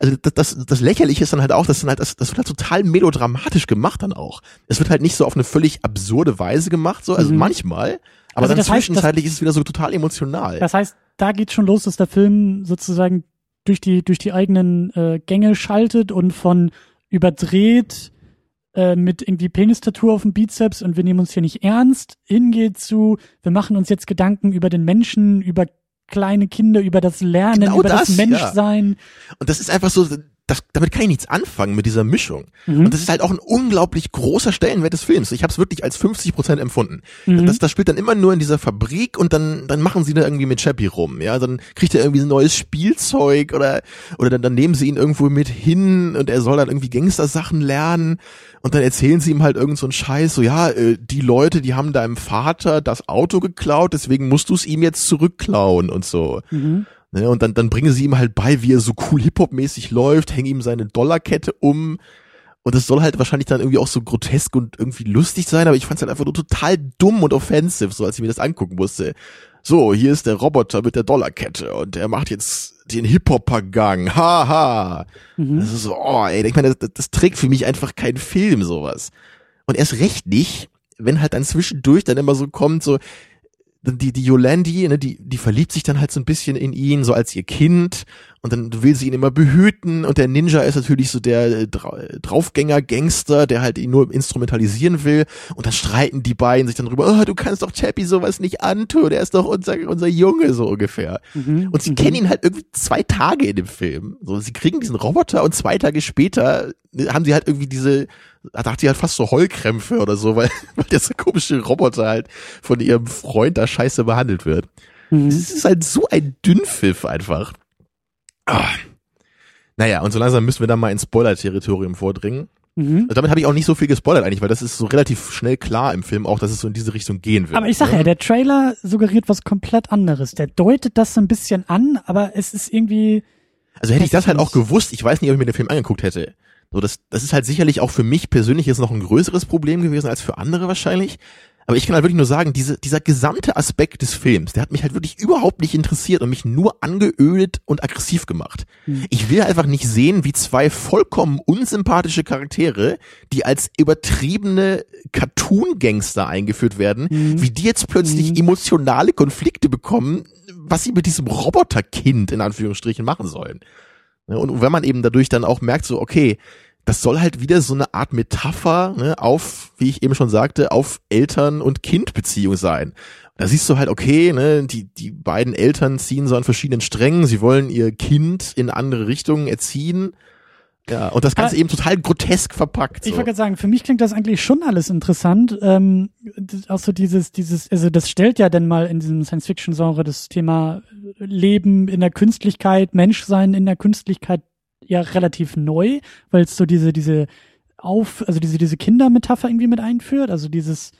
also das, das, das Lächerliche ist dann halt auch, das, sind halt, das, das wird halt total melodramatisch gemacht dann auch. Es wird halt nicht so auf eine völlig absurde Weise gemacht, so, also Mhm. manchmal, aber Also dann das heißt, zwischenzeitlich ist es wieder so total emotional. Das heißt, da geht schon los, dass der Film sozusagen durch die, durch die eigenen äh, Gänge schaltet und von überdreht äh, mit irgendwie Penistatur auf dem Bizeps und wir nehmen uns hier nicht ernst, hingeht zu, wir machen uns jetzt Gedanken über den Menschen, über kleine Kinder, über das Lernen, Genau über das, das, ja. Menschsein. Und das ist einfach so, das, damit kann ich nichts anfangen mit dieser Mischung. Mhm. Und das ist halt auch ein unglaublich großer Stellenwert des Films. Ich habe es wirklich als 50 Prozent empfunden. Mhm. Das, das spielt dann immer nur in dieser Fabrik und dann, dann machen sie da irgendwie mit Chappie rum. Ja, dann kriegt er irgendwie ein neues Spielzeug oder oder dann, dann nehmen sie ihn irgendwo mit hin und er soll dann irgendwie Gangster-Sachen lernen und dann erzählen sie ihm halt irgend so einen Scheiß. So ja, äh, die Leute, die haben deinem Vater das Auto geklaut, deswegen musst du es ihm jetzt zurückklauen und so. Mhm. Ne, und dann, dann bringen sie ihm halt bei, wie er so cool Hip-Hop-mäßig läuft, hängen ihm seine Dollarkette um. Und das soll halt wahrscheinlich dann irgendwie auch so grotesk und irgendwie lustig sein, aber ich fand's halt einfach nur total dumm und offensive, so als ich mir das angucken musste. So, hier ist der Roboter mit der Dollarkette und er macht jetzt den Hip-Hopper-Gang. Haha. Mhm. Das ist so, oh, ey, ich meine, das, das trägt für mich einfach keinen Film, sowas. Und erst recht nicht, wenn halt dann zwischendurch dann immer so kommt, so, die, die Yolandi, ne, die, die verliebt sich dann halt so ein bisschen in ihn, so als ihr Kind, und dann will sie ihn immer behüten, und der Ninja ist natürlich so der äh, Dra Draufgänger-Gangster, der halt ihn nur instrumentalisieren will, und dann streiten die beiden sich dann drüber, oh, du kannst doch Chappie sowas nicht antun, der ist doch unser, unser Junge, so ungefähr. Mhm. Und sie Mhm. kennen ihn halt irgendwie zwei Tage in dem Film. So, sie kriegen diesen Roboter und zwei Tage später äh, haben sie halt irgendwie diese, da dachte ich halt fast so Heulkrämpfe oder so, weil, [laughs] weil der so komische Roboter halt von ihrem Freund da scheiße behandelt wird. Mhm. Es ist halt so ein Dünnpfiff einfach. Ah. Naja, und so langsam müssen wir dann mal ins Spoiler-Territorium vordringen. Mhm. Und damit habe ich auch nicht so viel gespoilert eigentlich, weil das ist so relativ schnell klar im Film auch, dass es so in diese Richtung gehen wird. Aber ich sag ne? ja, der Trailer suggeriert was komplett anderes. Der deutet das so ein bisschen an, aber es ist irgendwie, Also hätte ich das halt auch gewusst, ich weiß nicht, ob ich mir den Film angeguckt hätte. So, das, das ist halt sicherlich auch für mich persönlich jetzt noch ein größeres Problem gewesen als für andere wahrscheinlich. Aber ich kann halt wirklich nur sagen, diese, dieser gesamte Aspekt des Films, der hat mich halt wirklich überhaupt nicht interessiert und mich nur angeödet und aggressiv gemacht. Hm. Ich will einfach nicht sehen, wie zwei vollkommen unsympathische Charaktere, die als übertriebene Cartoon-Gangster eingeführt werden, Mhm. wie die jetzt plötzlich Mhm. emotionale Konflikte bekommen, was sie mit diesem Roboterkind in Anführungsstrichen machen sollen. Ne, Und wenn man eben dadurch dann auch merkt, so, okay, das soll halt wieder so eine Art Metapher ne, auf, wie ich eben schon sagte, auf Eltern- und Kindbeziehung sein. Da siehst du halt, okay, ne, die, die beiden Eltern ziehen so an verschiedenen Strängen, sie wollen ihr Kind in andere Richtungen erziehen. Ja, und das Ganze Aber- eben total grotesk verpackt. Ich So. wollte gerade sagen, für mich klingt das eigentlich schon alles interessant. Ähm, auch so dieses, dieses, also das stellt ja dann mal in diesem Science-Fiction-Genre das Thema Leben in der Künstlichkeit, Menschsein in der Künstlichkeit ja relativ neu, weil es so diese, diese auf, also diese, diese Kindermetapher irgendwie mit einführt, also dieses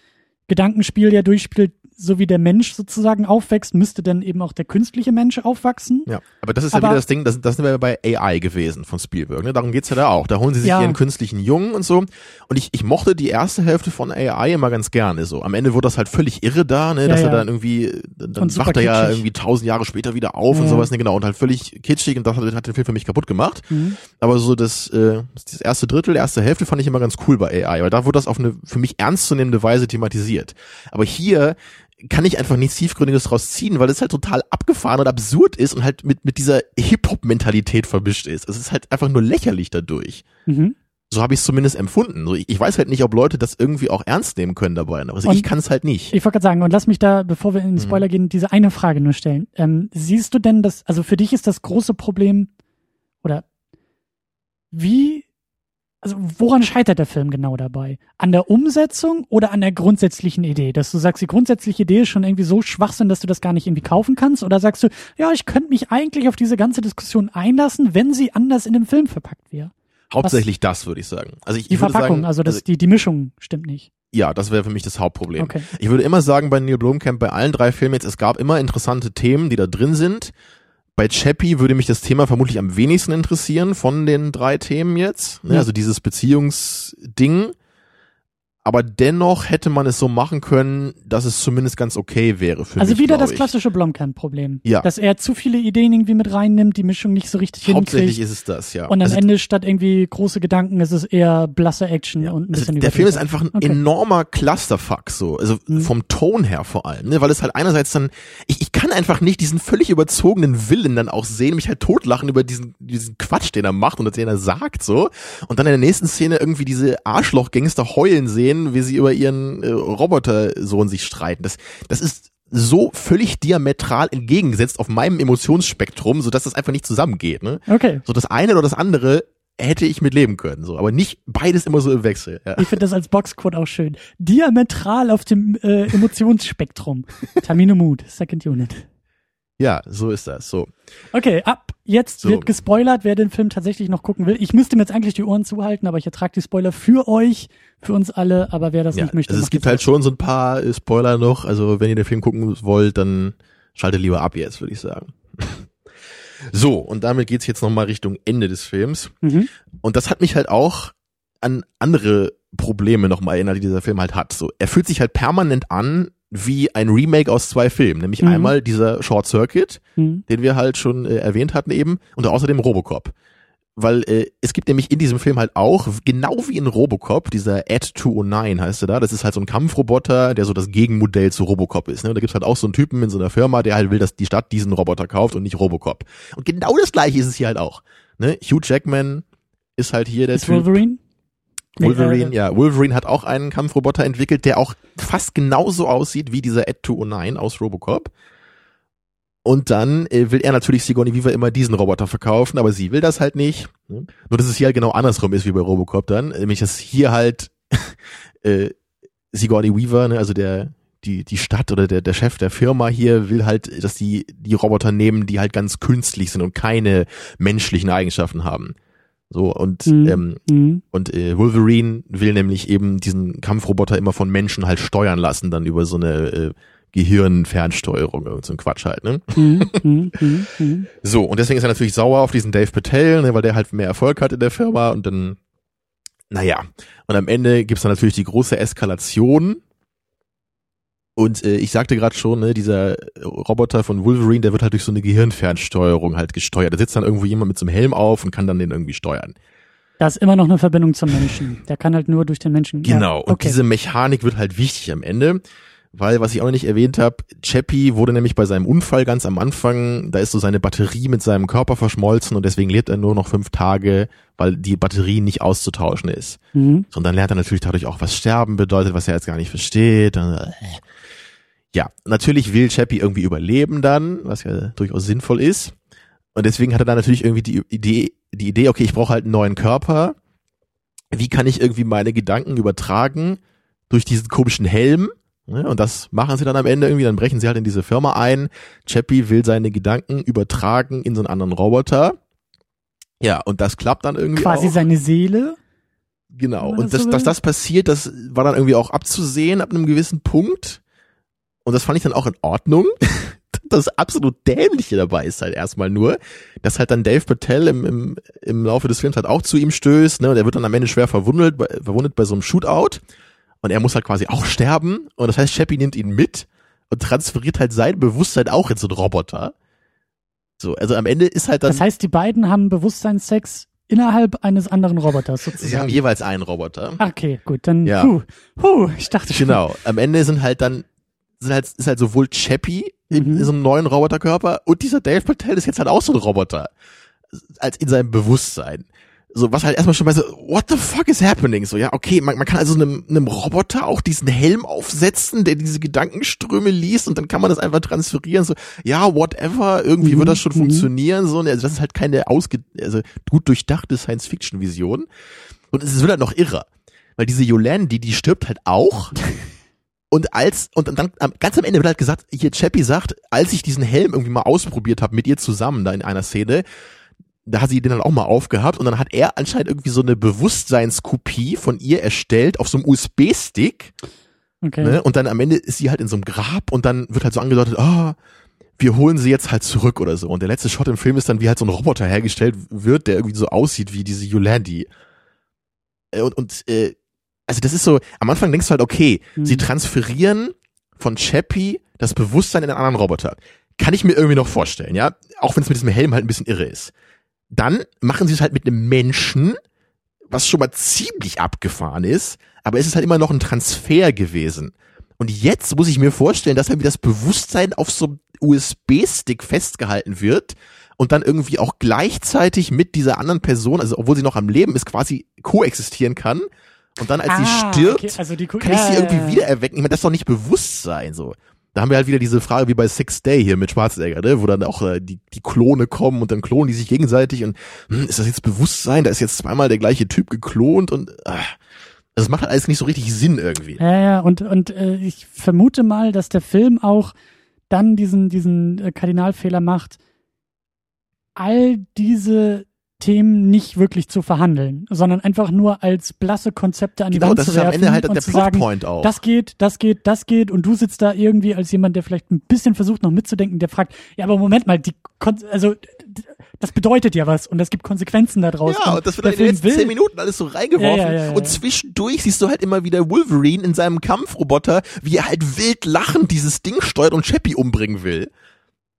Gedankenspiel ja durchspielt, so wie der Mensch sozusagen aufwächst, müsste dann eben auch der künstliche Mensch aufwachsen. Ja, aber das ist Aber- ja wieder das Ding, das, das sind wir bei AI gewesen von Spielberg. Ne? Darum geht's ja da auch. Da holen sie sich Ja. ihren künstlichen Jungen und so. Und ich, ich mochte die erste Hälfte von AI immer ganz gerne. So am Ende wurde das halt völlig irre da, ne? Ja, dass er ja. dann irgendwie, dann Und wacht er ja kitschig. irgendwie tausend Jahre später wieder auf und Ja. sowas, ne? Genau. Und halt völlig kitschig und das hat, hat den Film für mich kaputt gemacht. Mhm. Aber so das, äh, das erste Drittel, erste Hälfte fand ich immer ganz cool bei AI, weil da wurde das auf eine für mich ernstzunehmende Weise thematisiert. Aber hier kann ich einfach nichts Tiefgründiges draus ziehen, weil es halt total abgefahren und absurd ist und halt mit, mit dieser Hip-Hop-Mentalität vermischt ist. Es ist halt einfach nur lächerlich dadurch. Mhm. So habe ich es zumindest empfunden. So, ich, ich weiß halt nicht, ob Leute das irgendwie auch ernst nehmen können dabei. Also Und- ich kann es halt nicht. Ich wollte gerade sagen, und lass mich da, bevor wir in Mhm. den Spoiler gehen, diese eine Frage nur stellen. Ähm, siehst du denn das, also für dich ist das große Problem, oder wie, also woran scheitert der Film genau dabei? An der Umsetzung oder an der grundsätzlichen Idee? Dass du sagst, die grundsätzliche Idee ist schon irgendwie so Schwachsinn, dass du das gar nicht irgendwie kaufen kannst? Oder sagst du, ja, ich könnte mich eigentlich auf diese ganze Diskussion einlassen, wenn sie anders in dem Film verpackt wäre? Hauptsächlich das, würde ich sagen. Also ich, Die ich würde Verpackung, sagen, also das, die, die Mischung stimmt nicht. ja, das wäre für mich das Hauptproblem. Okay. Ich würde immer sagen, bei Neil Blomkamp, bei allen drei Filmen jetzt, es gab immer interessante Themen, die da drin sind. Bei Chappie würde mich das Thema vermutlich am wenigsten interessieren von den drei Themen jetzt. Ne? Ja. Also dieses Beziehungsding. Aber dennoch hätte man es so machen können, dass es zumindest ganz okay wäre für Also mich. wieder glaub das ich. klassische Blomkamp-Problem. Ja. Dass er zu viele Ideen irgendwie mit reinnimmt, die Mischung nicht so richtig Hauptsächlich hinkriegt. ist es das, ja. Und am Also Ende statt irgendwie große Gedanken ist es eher blasse Action Ja. und ein Also bisschen der Film ist einfach ein Okay. enormer Clusterfuck, so, also Mhm. vom Ton her vor allem, ne? weil es halt einerseits dann, ich, ich kann einfach nicht diesen völlig überzogenen Willen dann auch sehen, mich halt totlachen über diesen, diesen Quatsch, den er macht und den er sagt, so, und dann in der nächsten Szene irgendwie diese Arschloch-Gangster heulen sehen, wie sie über ihren äh, Robotersohn sich streiten. Das, das ist so völlig diametral entgegengesetzt auf meinem Emotionsspektrum, so dass das einfach nicht zusammengeht, ne? Okay. So das eine oder das andere hätte ich mit leben können, so, aber nicht beides immer so im Wechsel. Ja. Ich finde das als Boxquote auch schön. Diametral auf dem äh, Emotionsspektrum. [laughs] Tamino Mood, Second Unit. Ja, so ist das. So. Okay, ab jetzt So. wird gespoilert, wer den Film tatsächlich noch gucken will. Ich müsste mir jetzt eigentlich die Ohren zuhalten, aber ich ertrage die Spoiler für euch, für uns alle, aber wer das Ja, nicht möchte, also es gibt halt schon so ein paar äh, Spoiler noch. Also wenn ihr den Film gucken wollt, dann schaltet lieber ab jetzt, würde ich sagen. [laughs] So, und damit geht's jetzt nochmal Richtung Ende des Films. Mhm. Und das hat mich halt auch an andere Probleme nochmal erinnert, die dieser Film halt hat. So, er fühlt sich halt permanent an wie ein Remake aus zwei Filmen. Nämlich Mhm. einmal dieser Short Circuit, Mhm. den wir halt schon äh, erwähnt hatten eben, und außerdem Robocop. Weil äh, es gibt nämlich in diesem Film halt auch, genau wie in Robocop, dieser Ad 209 heißt er da, das ist halt so ein Kampfroboter, der so das Gegenmodell zu Robocop ist. Ne? Und da gibt's halt auch so einen Typen in so einer Firma, der halt will, dass die Stadt diesen Roboter kauft und nicht Robocop. Und genau das gleiche ist es hier halt auch. Ne? Hugh Jackman ist halt hier der Ist Typ. Wolverine? Wolverine, äh, ja. Wolverine hat auch einen Kampfroboter entwickelt, der auch fast genauso aussieht wie dieser Ad 209 aus Robocop. Und dann äh, will er natürlich Sigourney Weaver immer diesen Roboter verkaufen, aber sie will das halt nicht. Ne? Nur dass es hier halt genau andersrum ist wie bei Robocop dann. Nämlich, dass hier halt [laughs] äh, Sigourney Weaver, ne, also der die die Stadt oder der der Chef der Firma hier will halt, dass die die Roboter nehmen, die halt ganz künstlich sind und keine menschlichen Eigenschaften haben. So und Mhm. ähm, Mhm. und äh, Wolverine will nämlich eben diesen Kampfroboter immer von Menschen halt steuern lassen, dann über so eine äh, Gehirnfernsteuerung, irgend so ein Quatsch halt, ne? Mhm. Mhm. Mhm. So, und deswegen ist er natürlich sauer auf diesen Dave Patel, ne, weil der halt mehr Erfolg hat in der Firma und dann, naja, und am Ende gibt's dann natürlich die große Eskalation. Und äh, ich sagte gerade schon, ne, dieser Roboter von Wolverine, der wird halt durch so eine Gehirnfernsteuerung halt gesteuert. Da sitzt dann irgendwo jemand mit so einem Helm auf und kann dann den irgendwie steuern. Da ist immer noch eine Verbindung zum Menschen. Der kann halt nur durch den Menschen. Genau, Ja, und okay. diese Mechanik wird halt wichtig am Ende, weil, was ich auch noch nicht erwähnt habe, Chappie wurde nämlich bei seinem Unfall ganz am Anfang, da ist so seine Batterie mit seinem Körper verschmolzen und deswegen lebt er nur noch fünf Tage, weil die Batterie nicht auszutauschen ist. Mhm. Und dann lernt er natürlich dadurch auch, was Sterben bedeutet, was er jetzt gar nicht versteht. Äh, Ja, natürlich will Chappie irgendwie überleben dann, was ja durchaus sinnvoll ist. Und deswegen hat er dann natürlich irgendwie die Idee, die Idee, okay, ich brauche halt einen neuen Körper. Wie kann ich irgendwie meine Gedanken übertragen durch diesen komischen Helm? Ne? Und das machen sie dann am Ende irgendwie, dann brechen sie halt in diese Firma ein. Chappie will seine Gedanken übertragen in so einen anderen Roboter. Ja, und das klappt dann irgendwie Quasi auch. seine Seele. Genau. Und das so dass das passiert, das war dann irgendwie auch abzusehen ab einem gewissen Punkt. Und das fand ich dann auch in Ordnung. [laughs] Das absolut Dämliche dabei ist halt erstmal nur, dass halt dann Dave Patel im, im, im Laufe des Films halt auch zu ihm stößt, ne, und er wird dann am Ende schwer verwundet, bei, verwundet bei so einem Shootout. Und er muss halt quasi auch sterben. Und das heißt, Chappie nimmt ihn mit und transferiert halt sein Bewusstsein auch in so einen Roboter. So, also am Ende ist halt dann, Das heißt, die beiden haben Bewusstseinssex innerhalb eines anderen Roboters sie haben sozusagen. jeweils einen Roboter. Okay, gut, dann Ja. puh, puh, ich dachte schon. Genau. Am Ende sind halt dann sind halt, ist halt sowohl Chappie in, Mhm. in so einem neuen Roboterkörper und dieser Dave Patel ist jetzt halt auch so ein Roboter. Als in seinem Bewusstsein. So, was halt erstmal schon mal so, what the fuck is happening? So, ja, okay, man, man kann also einem, einem Roboter auch diesen Helm aufsetzen, der diese Gedankenströme liest und dann kann man das einfach transferieren. So, ja, whatever, irgendwie Mhm, wird das schon mhm. funktionieren. So, also das ist halt keine ausge, also gut durchdachte Science-Fiction-Vision. Und es wird halt noch irrer. Weil diese Yolandi, die stirbt halt auch. [laughs] Und als, und dann ganz am Ende wird halt gesagt, hier Chappie sagt, als ich diesen Helm irgendwie mal ausprobiert habe mit ihr zusammen da in einer Szene, da hat sie den dann auch mal aufgehabt und dann hat er anscheinend irgendwie so eine Bewusstseinskopie von ihr erstellt auf so einem USB-Stick. Okay. Ne? Und dann am Ende ist sie halt in so einem Grab und dann wird halt so angedeutet, ah, wir holen sie jetzt halt zurück oder so. Und der letzte Shot im Film ist dann, wie halt so ein Roboter hergestellt wird, der irgendwie so aussieht wie diese Yolandi. Äh, Und, und äh, also das ist so, am Anfang denkst du halt, okay, Hm. sie transferieren von Chappie das Bewusstsein in einen anderen Roboter. Kann ich mir irgendwie noch vorstellen, ja? Auch wenn es mit diesem Helm halt ein bisschen irre ist. Dann machen sie es halt mit einem Menschen, was schon mal ziemlich abgefahren ist, aber es ist halt immer noch ein Transfer gewesen. Und jetzt muss ich mir vorstellen, dass irgendwie das Bewusstsein auf so einem USB-Stick festgehalten wird und dann irgendwie auch gleichzeitig mit dieser anderen Person, also obwohl sie noch am Leben ist, quasi koexistieren kann. Und dann, als sie Ah, stirbt, okay, also kann ich ja, sie ja, irgendwie ja. wieder erwecken. Ich meine, das ist doch nicht Bewusstsein so. Da haben wir halt wieder diese Frage wie bei Six Day hier mit Schwarzenegger, ne? wo dann auch äh, die, die Klone kommen und dann klonen die sich gegenseitig und hm, ist das jetzt Bewusstsein? Da ist jetzt zweimal der gleiche Typ geklont und äh, das macht halt alles nicht so richtig Sinn irgendwie. Ja, ja, und, und äh, ich vermute mal, dass der Film auch dann diesen, diesen äh, Kardinalfehler macht, all diese Themen nicht wirklich zu verhandeln, sondern einfach nur als blasse Konzepte an die Genau, Wand das zu ist am werfen Ende halt und der sagen, Plotpoint auch. das geht, das geht, das geht und du sitzt da irgendwie als jemand, der vielleicht ein bisschen versucht noch mitzudenken, der fragt, ja, aber Moment mal, die Kon also das bedeutet ja was und das gibt Konsequenzen daraus. Ja, und das wird dann in den letzten zehn Minuten alles so reingeworfen. Ja, ja, ja. Und zwischendurch siehst du halt immer wieder Wolverine in seinem Kampfroboter, wie er halt wild lachend dieses Ding steuert und Chappie umbringen will.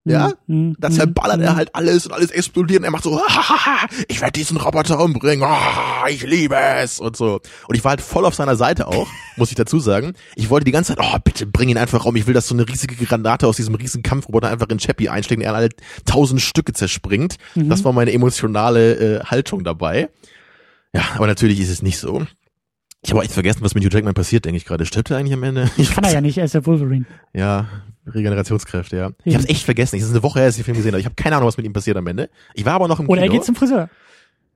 Ja? Hm, Da hm, zerballert hm. er halt alles und alles explodiert und er macht so, Hahaha, ich werde diesen Roboter umbringen, ah, ich liebe es und so. Und ich war halt voll auf seiner Seite auch, [laughs] muss ich dazu sagen. Ich wollte die ganze Zeit, oh, bitte bring ihn einfach um, ich will, dass so eine riesige Granate aus diesem riesigen Kampfroboter einfach in Chappie einschlägt und er alle tausend Stücke zerspringt. Mhm. Das war meine emotionale äh, Haltung dabei. Ja, aber natürlich ist es nicht so. Ich habe auch echt vergessen, was mit Hugh Jackman passiert, denke ich gerade. Stirbt er eigentlich am Ende? Ich Kann er ja nicht, er ist ja Wolverine. ja, Regenerationskräfte, ja. Ich habe es echt vergessen. Es ist eine Woche her, dass ich den Film gesehen habe. Ich habe keine Ahnung, was mit ihm passiert am Ende. Ich war aber noch im Oder er Kino. geht zum Friseur.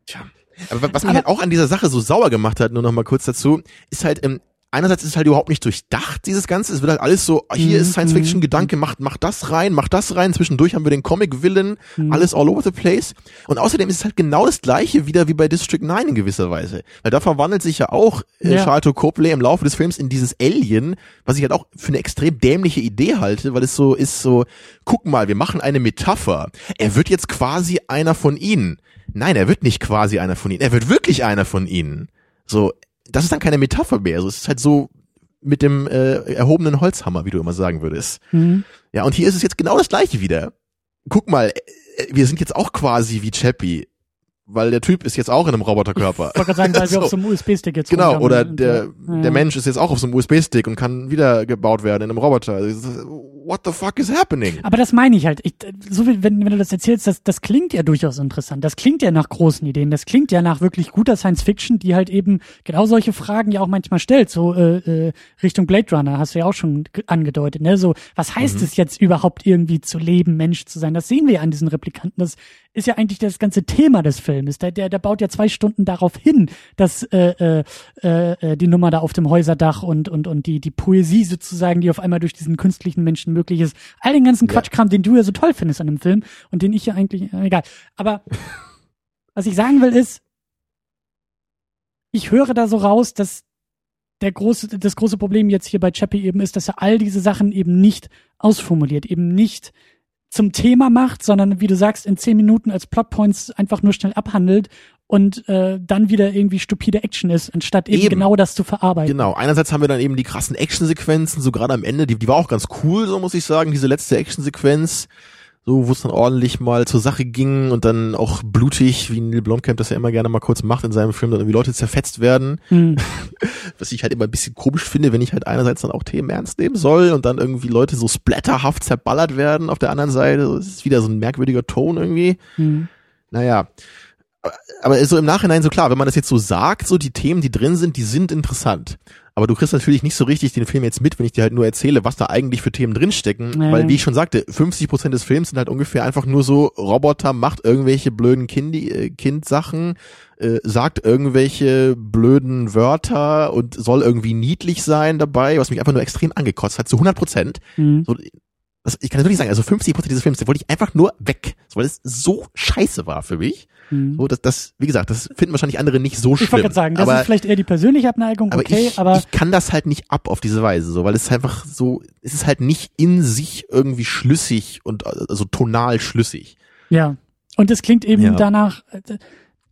Tja. Aber wa- was mich Aber- halt auch an dieser Sache so sauer gemacht hat, nur noch mal kurz dazu, ist halt, ähm, einerseits ist es halt überhaupt nicht durchdacht, dieses Ganze. Es wird halt alles so, ah, hier Mhm, ist Science-Fiction-Gedanke, macht, macht das rein, macht das rein. Zwischendurch haben wir den Comic-Villain, Mhm. alles all over the place. Und außerdem ist es halt genau das gleiche wieder wie bei District 9 in gewisser Weise. Weil da verwandelt sich ja auch äh, Ja. Charlton Copley im Laufe des Films in dieses Alien, was ich halt auch für eine extrem dämliche Idee halte, weil es so ist so, guck mal, wir machen eine Metapher. Er wird jetzt quasi einer von ihnen. Nein, er wird nicht quasi einer von ihnen. Er wird wirklich einer von ihnen. So, das ist dann keine Metapher mehr. So, es ist halt so mit dem äh, erhobenen Holzhammer, wie du immer sagen würdest. Mhm. Ja, und hier ist es jetzt genau das gleiche wieder. Guck mal, äh, wir sind jetzt auch quasi wie Chappie, weil der Typ ist jetzt auch in einem Roboterkörper. Ich wollte gerade sagen, weil [laughs] wir So. auf so einem USB-Stick jetzt Genau, oder der, ja. der Mensch ist jetzt auch auf so einem USB-Stick und kann wieder gebaut werden in einem Roboter. What the fuck is happening? Aber das meine ich halt. Ich, so wie, wenn, wenn du das erzählst, das, das klingt ja durchaus interessant. Das klingt ja nach großen Ideen. Das klingt ja nach wirklich guter Science Fiction, die halt eben genau solche Fragen ja auch manchmal stellt. So äh, äh, Richtung Blade Runner hast du ja auch schon ge- angedeutet. Ne? So, was heißt Mhm. es jetzt überhaupt irgendwie zu leben, Mensch zu sein? Das sehen wir ja an diesen Replikanten. Das ist ja eigentlich das ganze Thema des Films. Der, der, der baut ja zwei Stunden darauf hin, dass äh, äh, äh, die Nummer da auf dem Häuserdach und und und die die Poesie sozusagen, die auf einmal durch diesen künstlichen Menschen möglich ist. All den ganzen Quatschkram, den du ja so toll findest an dem Film und den ich ja eigentlich äh, egal. Aber [laughs] was ich sagen will ist, ich höre da so raus, dass der große, das große Problem jetzt hier bei Chappie eben ist, dass er all diese Sachen eben nicht ausformuliert, eben nicht zum Thema macht, sondern wie du sagst, in zehn Minuten als Plotpoints einfach nur schnell abhandelt und äh, dann wieder irgendwie stupide Action ist, anstatt eben, eben, genau das zu verarbeiten. Genau, einerseits haben wir dann eben die krassen Actionsequenzen, so gerade am Ende, die, die war auch ganz cool, so muss ich sagen, diese letzte Actionsequenz so wo es dann ordentlich mal zur Sache ging und dann auch blutig, wie Neil Blomkamp das ja immer gerne mal kurz macht in seinem Film, dann irgendwie Leute zerfetzt werden. Mhm. [laughs] Was ich halt immer ein bisschen komisch finde, wenn ich halt einerseits dann auch Themen ernst nehmen soll und dann irgendwie Leute so splatterhaft zerballert werden auf der anderen Seite. Das ist wieder so ein merkwürdiger Ton irgendwie. Mhm. Naja. Aber so im Nachhinein so klar, wenn man das jetzt so sagt, so die Themen, die drin sind, die sind interessant. Aber du kriegst natürlich nicht so richtig den Film jetzt mit, wenn ich dir halt nur erzähle, was da eigentlich für Themen drinstecken. Nee. Weil, wie ich schon sagte, 50 Prozent des Films sind halt ungefähr einfach nur so, Roboter macht irgendwelche blöden kind äh, Kindsachen, äh, sagt irgendwelche blöden Wörter und soll irgendwie niedlich sein dabei, was mich einfach nur extrem angekotzt hat, zu 100 Prozent. Mhm. So, das, ich kann natürlich sagen, also 50 Prozent dieses Films, den wollte ich einfach nur weg, weil es so scheiße war für mich. Mhm. So, das, das, wie gesagt, das finden wahrscheinlich andere nicht so schlimm. Ich wollte sagen, das aber, ist vielleicht eher die persönliche Abneigung, aber okay, ich, aber ich kann das halt nicht ab auf diese Weise, so, weil es einfach so, es ist halt nicht in sich irgendwie schlüssig und also tonal schlüssig. Ja. Und es klingt eben ja. danach,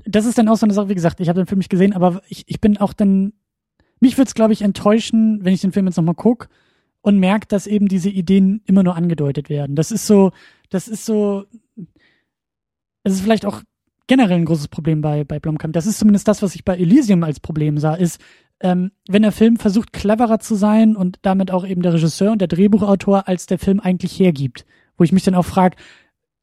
das ist dann auch so eine Sache, wie gesagt, ich habe den Film nicht gesehen, aber ich, ich bin auch dann, mich würde es, glaube ich, enttäuschen, wenn ich den Film jetzt nochmal gucke und merke, dass eben diese Ideen immer nur angedeutet werden. Das ist so, das ist so, es ist vielleicht auch generell ein großes Problem bei, bei Blomkamp. Das ist zumindest das, was ich bei Elysium als Problem sah, ist, ähm, wenn der Film versucht, cleverer zu sein und damit auch eben der Regisseur und der Drehbuchautor, als der Film eigentlich hergibt. Wo ich mich dann auch frage,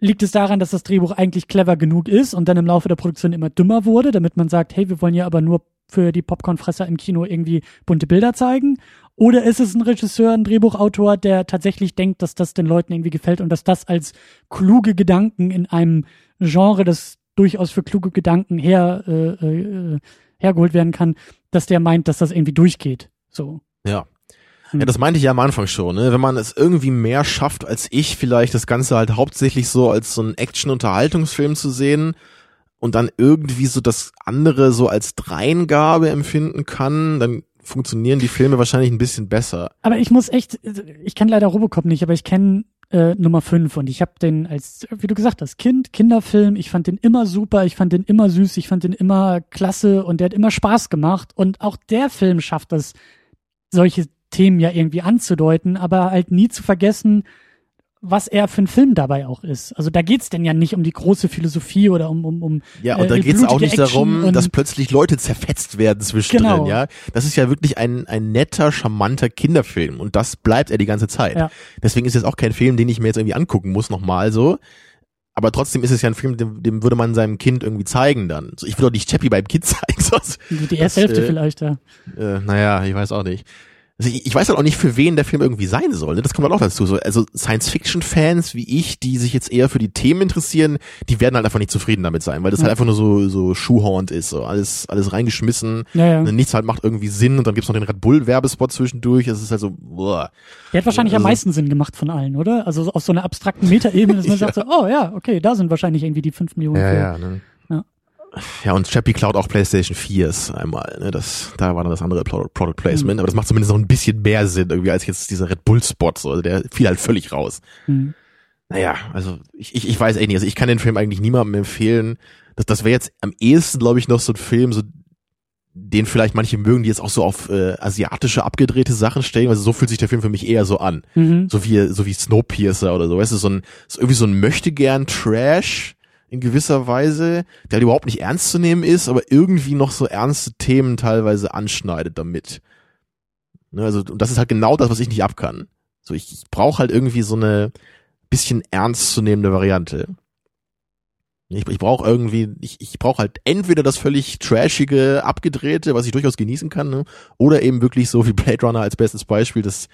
liegt es daran, dass das Drehbuch eigentlich clever genug ist und dann im Laufe der Produktion immer dümmer wurde, damit man sagt, hey, wir wollen ja aber nur für die Popcornfresser im Kino irgendwie bunte Bilder zeigen? Oder ist es ein Regisseur, ein Drehbuchautor, der tatsächlich denkt, dass das den Leuten irgendwie gefällt und dass das als kluge Gedanken in einem Genre, das durchaus für kluge Gedanken her, äh, äh, hergeholt werden kann, dass der meint, dass das irgendwie durchgeht. So. Ja. Ja, das meinte ich ja am Anfang schon, ne? Wenn man es irgendwie mehr schafft als ich, vielleicht das Ganze halt hauptsächlich so als so ein Action-Unterhaltungsfilm zu sehen und dann irgendwie so das andere so als Dreingabe empfinden kann, dann funktionieren die Filme wahrscheinlich ein bisschen besser. Aber ich muss echt, ich kenne leider Robocop nicht, aber ich kenne äh, Nummer 5 und ich habe den als, wie du gesagt hast, Kind, Kinderfilm, ich fand den immer super, ich fand den immer süß, ich fand den immer klasse. Und der hat immer Spaß gemacht. Und auch der Film schafft es, solche Themen ja irgendwie anzudeuten, aber halt nie zu vergessen, was er für ein Film dabei auch ist. Also da geht's denn ja nicht um die große Philosophie oder um um um Ja, und da äh, geht's auch nicht Action darum, dass plötzlich Leute zerfetzt werden zwischendrin, genau. ja. Das ist ja wirklich ein ein netter, charmanter Kinderfilm und das bleibt er die ganze Zeit. Ja. Deswegen ist es auch kein Film, den ich mir jetzt irgendwie angucken muss nochmal so. Aber trotzdem ist es ja ein Film, dem, dem würde man seinem Kind irgendwie zeigen dann. So, ich will doch nicht Chappie beim Kind [laughs] zeigen. Sonst, die erste das, Hälfte äh, vielleicht, ja. Äh, naja, ich weiß auch nicht. Also ich, ich weiß halt auch nicht, für wen der Film irgendwie sein soll. Ne? Das kommt halt auch dazu. So, also Science-Fiction-Fans wie ich, die sich jetzt eher für die Themen interessieren, die werden halt einfach nicht zufrieden damit sein, weil das ja. halt einfach nur so so schuhhornt ist, so alles alles reingeschmissen. Ja, ja. Und nichts halt macht irgendwie Sinn und dann gibt's noch den Red Bull Werbespot zwischendurch. Es ist halt so. Boah. Der hat wahrscheinlich also, am meisten Sinn gemacht von allen, oder? Also auf so einer abstrakten Metaebene, dass man [laughs] sagt so, oh ja, okay, da sind wahrscheinlich irgendwie die fünf Millionen. Ja, ja, ne? Ja, und Chappie klaut auch PlayStation 4 einmal. Ne? Das, da war dann das andere Product Placement, mhm. aber das macht zumindest noch ein bisschen mehr Sinn irgendwie als jetzt dieser Red Bull Spot. So. Also der fiel halt völlig raus. Mhm. Naja, also ich, ich, ich weiß echt nicht. Also ich kann den Film eigentlich niemandem empfehlen. Das, das wäre jetzt am ehesten, glaube ich, noch so ein Film, so den vielleicht manche mögen, die jetzt auch so auf äh, asiatische abgedrehte Sachen stellen. Also so fühlt sich der Film für mich eher so an. Mhm. So wie so wie Snowpiercer oder so. Weißt du, so ein so irgendwie so ein möchte gern Trash in gewisser Weise, der halt überhaupt nicht ernst zu nehmen ist, aber irgendwie noch so ernste Themen teilweise anschneidet damit. Ne, also, und das ist halt genau das, was ich nicht abkann. So, ich, ich brauche halt irgendwie so eine bisschen ernstzunehmende Variante. Ich, ich brauche irgendwie, ich, ich brauche halt entweder das völlig trashige, abgedrehte, was ich durchaus genießen kann, ne? oder eben wirklich so wie Blade Runner als bestes Beispiel, das,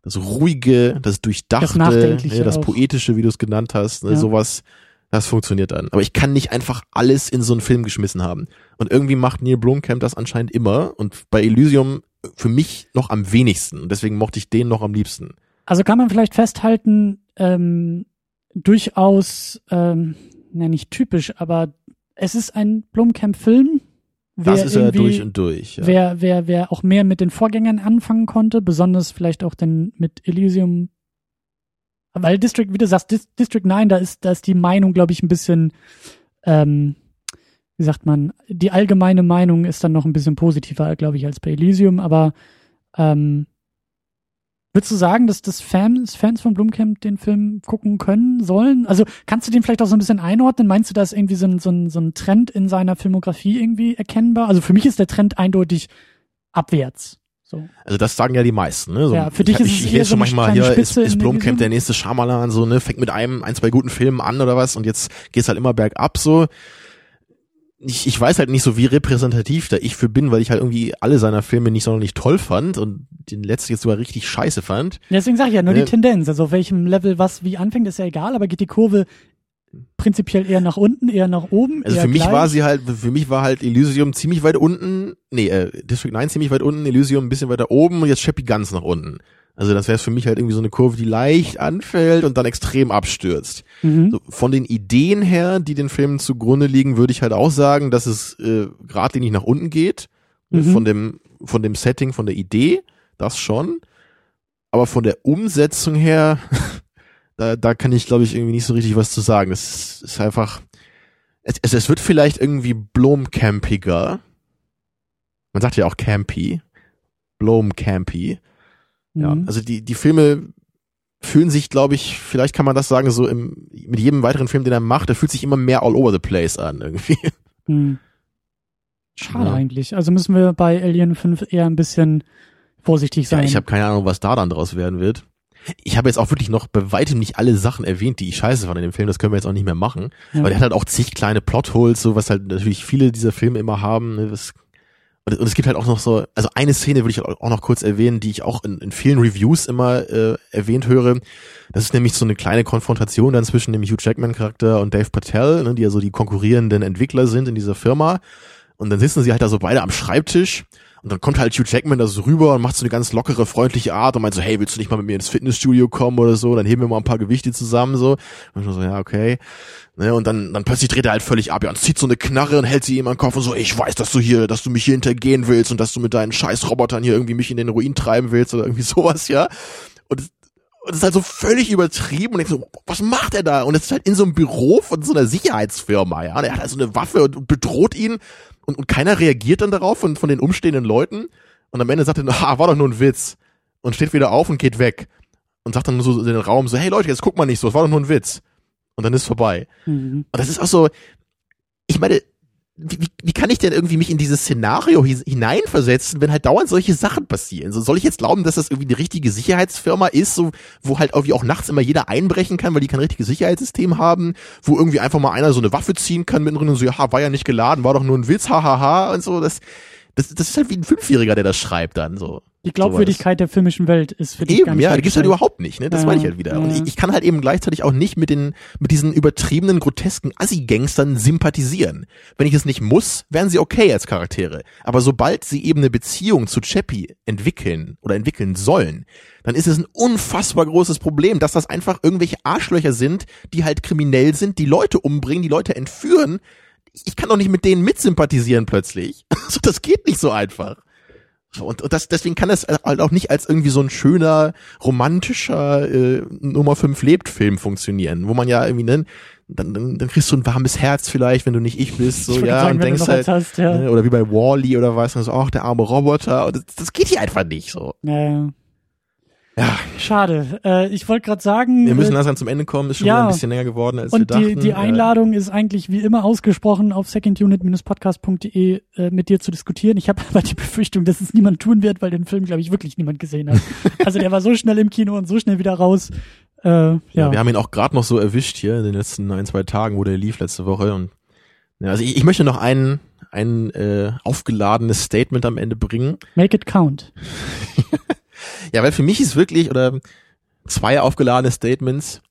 das ruhige, das durchdachte, das, ja, das poetische, wie du es genannt hast, ne? Ja. sowas, Das funktioniert dann. Aber ich kann nicht einfach alles in so einen Film geschmissen haben. Und irgendwie macht Neil Blomkamp das anscheinend immer. Und bei Elysium für mich noch am wenigsten. Und deswegen mochte ich den noch am liebsten. Also kann man vielleicht festhalten, ähm, durchaus, ähm, na nicht typisch, aber es ist ein Blomkamp-Film. Das ist er durch und durch. Ja. Wer, wer, wer auch mehr mit den Vorgängern anfangen konnte, besonders vielleicht auch denn mit Elysium weil District, wie du sagst, District 9, da ist, da ist die Meinung, glaube ich, ein bisschen, ähm, wie sagt man, die allgemeine Meinung ist dann noch ein bisschen positiver, glaube ich, als bei Elysium, aber ähm, Würdest du sagen, dass das Fans, Fans von Blumkamp den Film gucken können, sollen? Also kannst du den vielleicht auch so ein bisschen einordnen? Meinst du, da ist irgendwie so ein, so ein, so ein Trend in seiner Filmografie irgendwie erkennbar? Also für mich ist der Trend eindeutig abwärts. So. Also das sagen ja die meisten. Ne? So, ja, für dich ich, ist ich, es ich lese so schon manchmal hier, ist, ist Blomkamp der nächste Shyamalan, so, ne, fängt mit einem, ein, zwei guten Filmen an oder was und jetzt geht's halt immer bergab so. Ich, ich weiß halt nicht so, wie repräsentativ da ich für bin, weil ich halt irgendwie alle seiner Filme nicht sonderlich toll fand und den letzten jetzt sogar richtig scheiße fand. Deswegen sage ich ja nur Äh, die Tendenz. Also auf welchem Level was wie anfängt, ist ja egal, aber geht die Kurve prinzipiell eher nach unten, eher nach oben? Also für mich gleich? war sie halt, für mich war halt Elysium ziemlich weit unten, nee, äh, District 9 ziemlich weit unten, Elysium ein bisschen weiter oben und jetzt Chappie ganz nach unten. Also das wäre für mich halt irgendwie so eine Kurve, die leicht anfällt und dann extrem abstürzt. Mhm. So, von den Ideen her, die den Filmen zugrunde liegen, würde ich halt auch sagen, dass es äh, geradlinig nach unten geht. Mhm. Von dem, von dem Setting, von der Idee, das schon. Aber von der Umsetzung her, [laughs] da, da kann ich, glaube ich, irgendwie nicht so richtig was zu sagen. Es ist einfach, es, es, es wird vielleicht irgendwie Blomcampiger. Man sagt ja auch Campy. Blomcampy. Ja, Mhm. also die, die Filme fühlen sich, glaube ich, vielleicht kann man das sagen, so im, mit jedem weiteren Film, den er macht, der fühlt sich immer mehr all over the place an, irgendwie. [laughs] Hm. Schade Ja. eigentlich. Also müssen wir bei Alien 5 eher ein bisschen vorsichtig Ja, sein. ich habe keine Ahnung, was da dann draus werden wird. Ich habe jetzt auch wirklich noch bei weitem nicht alle Sachen erwähnt, die ich scheiße fand in dem Film. Das können wir jetzt auch nicht mehr machen. Ja. Aber der hat halt auch zig kleine Plotholes, so was halt natürlich viele dieser Filme immer haben. ne, Das, und, und es gibt halt auch noch so, also eine Szene würde ich auch noch kurz erwähnen, die ich auch in, in vielen Reviews immer äh, erwähnt höre. Das ist nämlich so eine kleine Konfrontation dann zwischen dem Hugh Jackman Charakter und Dave Patel, ne, die ja so die konkurrierenden Entwickler sind in dieser Firma. Und dann sitzen sie halt da so beide am Schreibtisch und dann kommt halt Hugh Jackman da so rüber und macht so eine ganz lockere, freundliche Art und meint so, hey, willst du nicht mal mit mir ins Fitnessstudio kommen oder so? Dann heben wir mal ein paar Gewichte zusammen so. Und ich so, ja, okay. Ne, und dann, dann plötzlich dreht er halt völlig ab ja, und zieht so eine Knarre und hält sie ihm an den Kopf und so, ich weiß, dass du hier, dass du mich hier hintergehen willst und dass du mit deinen scheiß Robotern hier irgendwie mich in den Ruin treiben willst oder irgendwie [laughs] sowas, ja. Und es- ist halt so völlig übertrieben und ich so, was macht er da? Und es ist halt in so einem Büro von so einer Sicherheitsfirma, ja. Und er hat also eine Waffe und, bedroht ihn und, und keiner reagiert dann darauf von, von den umstehenden Leuten. Und am Ende sagt er, [laughs] ah, war doch nur ein Witz. Und steht wieder auf und geht weg. Und sagt dann nur so in den Raum so, hey Leute, jetzt guck mal nicht so, es war doch nur ein Witz. Und dann ist vorbei. Mhm. Und das ist auch so, ich meine, wie, wie, kann ich denn irgendwie mich in dieses Szenario hi- hineinversetzen, wenn halt dauernd solche Sachen passieren? So, soll ich jetzt glauben, dass das irgendwie eine richtige Sicherheitsfirma ist, so, wo halt irgendwie auch nachts immer jeder einbrechen kann, weil die kein richtiges Sicherheitssystem haben, wo irgendwie einfach mal einer so eine Waffe ziehen kann mittendrin und so, ja, war ja nicht geladen, war doch nur ein Witz, hahaha, und so, das, das, das ist halt wie ein Fünfjähriger, der das schreibt dann, so. Die Glaubwürdigkeit der filmischen Welt ist für dich gar Eben, nicht ja, die gibt's halt überhaupt nicht, ne? Das Ja, meine ich halt wieder. Und ja. ich, ich kann halt eben gleichzeitig auch nicht mit den, mit diesen übertriebenen, grotesken Assi-Gangstern sympathisieren. Wenn ich es nicht muss, wären sie okay als Charaktere. Aber sobald sie eben eine Beziehung zu Chappie entwickeln oder entwickeln sollen, dann ist es ein unfassbar großes Problem, dass das einfach irgendwelche Arschlöcher sind, die halt kriminell sind, die Leute umbringen, die Leute entführen. Ich kann doch nicht mit denen mitsympathisieren plötzlich. [laughs] Also das geht nicht so einfach. Und, und das, deswegen kann das halt auch nicht als irgendwie so ein schöner, romantischer äh, Nummer 5 lebt Film funktionieren, wo man ja irgendwie, ne, dann, dann, dann kriegst du ein warmes Herz vielleicht, wenn du nicht ich bist, so, Ich ja, sagen, und denkst halt, hast, ja. ne, oder wie bei Wally oder was, so, ach, der arme Roboter, und das, das geht hier einfach nicht so. Ja, ja. Ja, Schade. Äh, ich wollte gerade sagen, wir müssen äh, langsam zum Ende kommen, ist schon ja. wieder ein bisschen länger geworden, als wir und dachten. die, die Äh, Einladung ist eigentlich wie immer ausgesprochen auf secondunit-podcast.de äh, mit dir zu diskutieren. Ich habe [laughs] aber die Befürchtung, dass es niemand tun wird, weil den Film, glaube ich, wirklich niemand gesehen hat. [laughs] also der war so schnell im Kino und so schnell wieder raus. Äh, ja. Ja, wir haben ihn auch gerade noch so erwischt hier in den letzten ein, zwei Tagen, wo der lief letzte Woche. Und ja, also ich, ich möchte noch ein, ein äh, aufgeladenes Statement am Ende bringen. Make it count. [laughs] Ja, weil für mich ist wirklich, oder zwei aufgeladene Statements.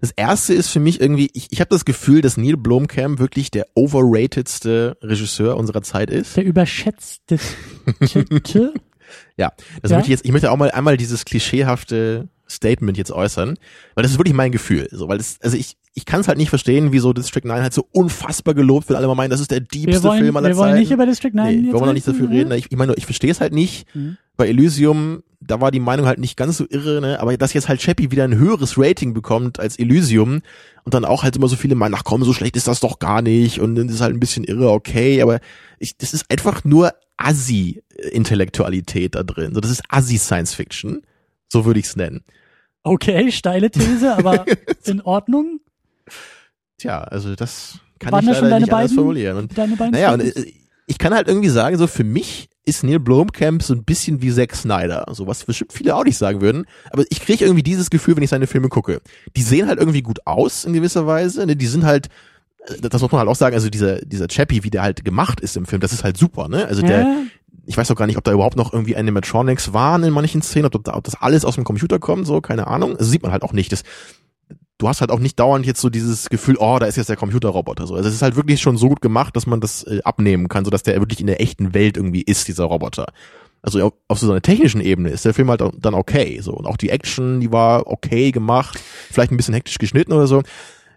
Das erste ist für mich irgendwie, ich, ich habe das Gefühl, dass Neil Blomkamp wirklich der overratedste Regisseur unserer Zeit ist. Der überschätzte. [laughs] ja, also ja? möchte ich jetzt, ich möchte auch mal einmal dieses klischeehafte Statement jetzt äußern, weil das ist wirklich mein Gefühl, so, weil das, also ich, ich kann es halt nicht verstehen, wieso District 9 halt so unfassbar gelobt wird. Alle mal meinen, das ist der diebste wollen, Film aller Zeiten. Wir wollen nicht über District 9 nee, wollen wir noch nicht dafür reden. Ich, ich meine, ich verstehe es halt nicht. Mhm. Bei Elysium, da war die Meinung halt nicht ganz so irre, ne? aber dass jetzt halt Chappie wieder ein höheres Rating bekommt als Elysium und dann auch halt immer so viele meinen, ach komm, so schlecht ist das doch gar nicht und dann ist halt ein bisschen irre, okay, aber ich, das ist einfach nur Assi-Intellektualität da drin. So, das ist Assi-Science-Fiction. So würde ich es nennen. Okay, steile These, aber [laughs] in Ordnung. Tja, also das kann Waren ich leider deine nicht beiden, anders formulieren. Und, deine beiden naja, und äh, ich kann halt irgendwie sagen, so für mich ist Neil Blomkamp so ein bisschen wie Zack Snyder, so was bestimmt viele auch nicht sagen würden, aber ich kriege irgendwie dieses Gefühl, wenn ich seine Filme gucke. Die sehen halt irgendwie gut aus in gewisser Weise, ne? die sind halt äh, das muss man halt auch sagen, also dieser dieser Chappie, wie der halt gemacht ist im Film, das ist halt super, ne? Also der Ja. ich weiß auch gar nicht, ob da überhaupt noch irgendwie Animatronics waren in manchen Szenen, ob, ob das alles aus dem Computer kommt, so, keine Ahnung. Das sieht man halt auch nicht. Das, du hast halt auch nicht dauernd jetzt so dieses Gefühl, oh, da ist jetzt der Computerroboter. So. Also es ist halt wirklich schon so gut gemacht, dass man das äh, abnehmen kann, so dass der wirklich in der echten Welt irgendwie ist, dieser Roboter. Also auf, auf so einer technischen Ebene ist der Film halt dann okay. So. Und auch die Action, die war okay gemacht, vielleicht ein bisschen hektisch geschnitten oder so.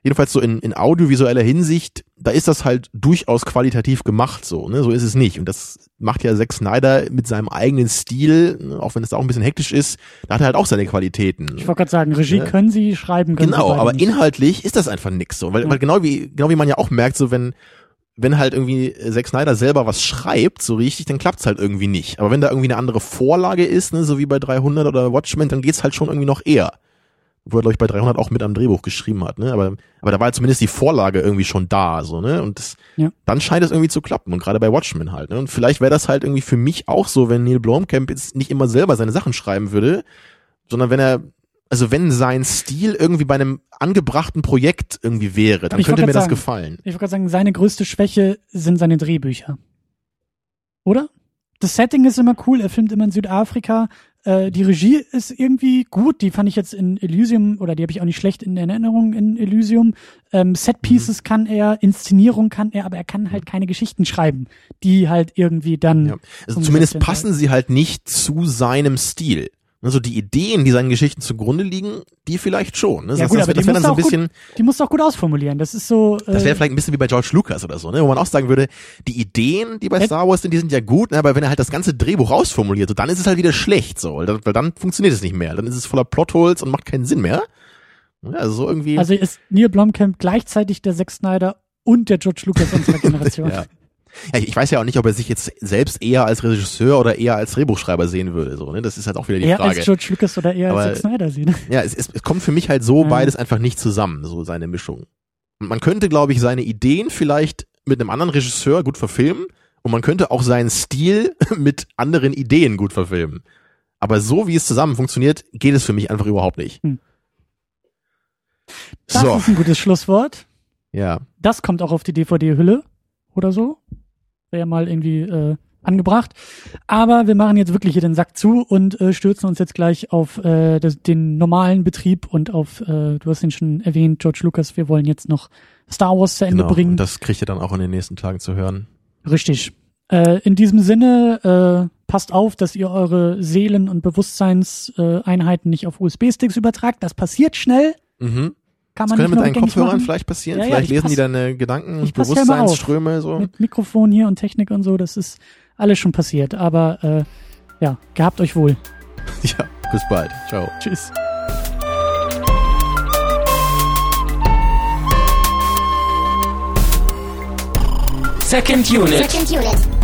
Jedenfalls so in, in audiovisueller Hinsicht, da ist das halt durchaus qualitativ gemacht so, ne? So ist es nicht. Und das macht ja Zack Snyder mit seinem eigenen Stil, ne? auch wenn es da auch ein bisschen hektisch ist, da hat er halt auch seine Qualitäten. Ich wollte gerade sagen, Regie Ja. können sie, schreiben können Genau, sie aber nicht. inhaltlich ist das einfach nix so, weil, Ja. weil genau wie genau wie man ja auch merkt, so wenn wenn halt irgendwie Zack Snyder selber was schreibt, so richtig, dann klappt's halt irgendwie nicht. Aber wenn da irgendwie eine andere Vorlage ist, ne, so wie bei 300 oder Watchmen, dann geht's halt schon irgendwie noch eher. Wo er, glaube ich, bei 300 auch mit am Drehbuch geschrieben hat, ne? Aber, aber da war halt zumindest die Vorlage irgendwie schon da, so, ne? Und das, Ja. dann scheint es irgendwie zu klappen. Und gerade bei Watchmen halt, ne? Und vielleicht wäre das halt irgendwie für mich auch so, wenn Neil Blomkamp jetzt nicht immer selber seine Sachen schreiben würde, sondern wenn er, also wenn sein Stil irgendwie bei einem angebrachten Projekt irgendwie wäre, dann könnte mir das sagen, gefallen. Ich wollte gerade sagen, seine größte Schwäche sind seine Drehbücher. Oder? Das Setting ist immer cool, er filmt immer in Südafrika. Äh, die Regie ist irgendwie gut, die fand ich jetzt in Elysium, oder die habe ich auch nicht schlecht in Erinnerung in Elysium. Ähm, Set Pieces kann er, Inszenierung kann er, aber er kann halt keine Geschichten schreiben, die halt irgendwie dann. Ja. Also zumindest passen sie halt nicht zu seinem Stil. Also die Ideen, die seinen Geschichten zugrunde liegen, die vielleicht schon. Ne? Ja, das gut, das, aber das die musst so ein auch gut- bisschen, Die musst du auch gut ausformulieren. Das ist so. Äh, das wäre vielleicht ein bisschen wie bei George Lucas oder so, ne? wo man auch sagen würde, die Ideen, die bei Hätt- Star Wars sind, die sind ja gut, ne? aber wenn er halt das ganze Drehbuch rausformuliert, so, dann ist es halt wieder schlecht, so, weil dann, weil dann funktioniert es nicht mehr. Dann ist es voller Plotholes und macht keinen Sinn mehr. Ja, also so irgendwie. also ist Neil Blomkamp gleichzeitig der Zack Snyder und der George Lucas unserer [laughs] Generation. ja. Ja, ich weiß ja auch nicht, ob er sich jetzt selbst eher als Regisseur oder eher als Drehbuchschreiber sehen würde. So, ne? Das ist halt auch wieder die Eher Frage. als George Lucas oder eher Aber- als Zack Snyder sehen. [laughs] Ja, es, es, es kommt für mich halt so Ja. beides einfach nicht zusammen, so seine Mischung. Man könnte, glaube ich, seine Ideen vielleicht mit einem anderen Regisseur gut verfilmen und man könnte auch seinen Stil [laughs] mit anderen Ideen gut verfilmen. Aber so wie es zusammen funktioniert, geht es für mich einfach überhaupt nicht. Hm. Das So, ist ein gutes Schlusswort. ja. Das kommt auch auf die DVD-Hülle oder so. Wäre ja mal irgendwie äh, angebracht. Aber wir machen jetzt wirklich hier den Sack zu und äh, stürzen uns jetzt gleich auf äh, das, den normalen Betrieb und auf, äh, du hast ihn schon erwähnt, George Lucas, wir wollen jetzt noch Star Wars zu Ende Genau. bringen. Und das kriegt ihr dann auch in den nächsten Tagen zu hören. Richtig. Äh, in diesem Sinne, äh, passt auf, dass ihr eure Seelen- und Bewusstseinseinheiten äh, nicht auf USB-Sticks übertragt. Das passiert schnell. Mhm. Kann Das man könnte nicht mit deinen Kopfhörern machen. vielleicht passieren. Ja, ja, vielleicht ich lesen die pass- deine Gedanken und. Bewusstseinsströme so. Mit Mikrofon hier und Technik und so, das ist alles schon passiert. Aber äh, ja, gehabt euch wohl. [laughs] Ja, bis bald. Ciao. Tschüss. Second Unit. Second unit.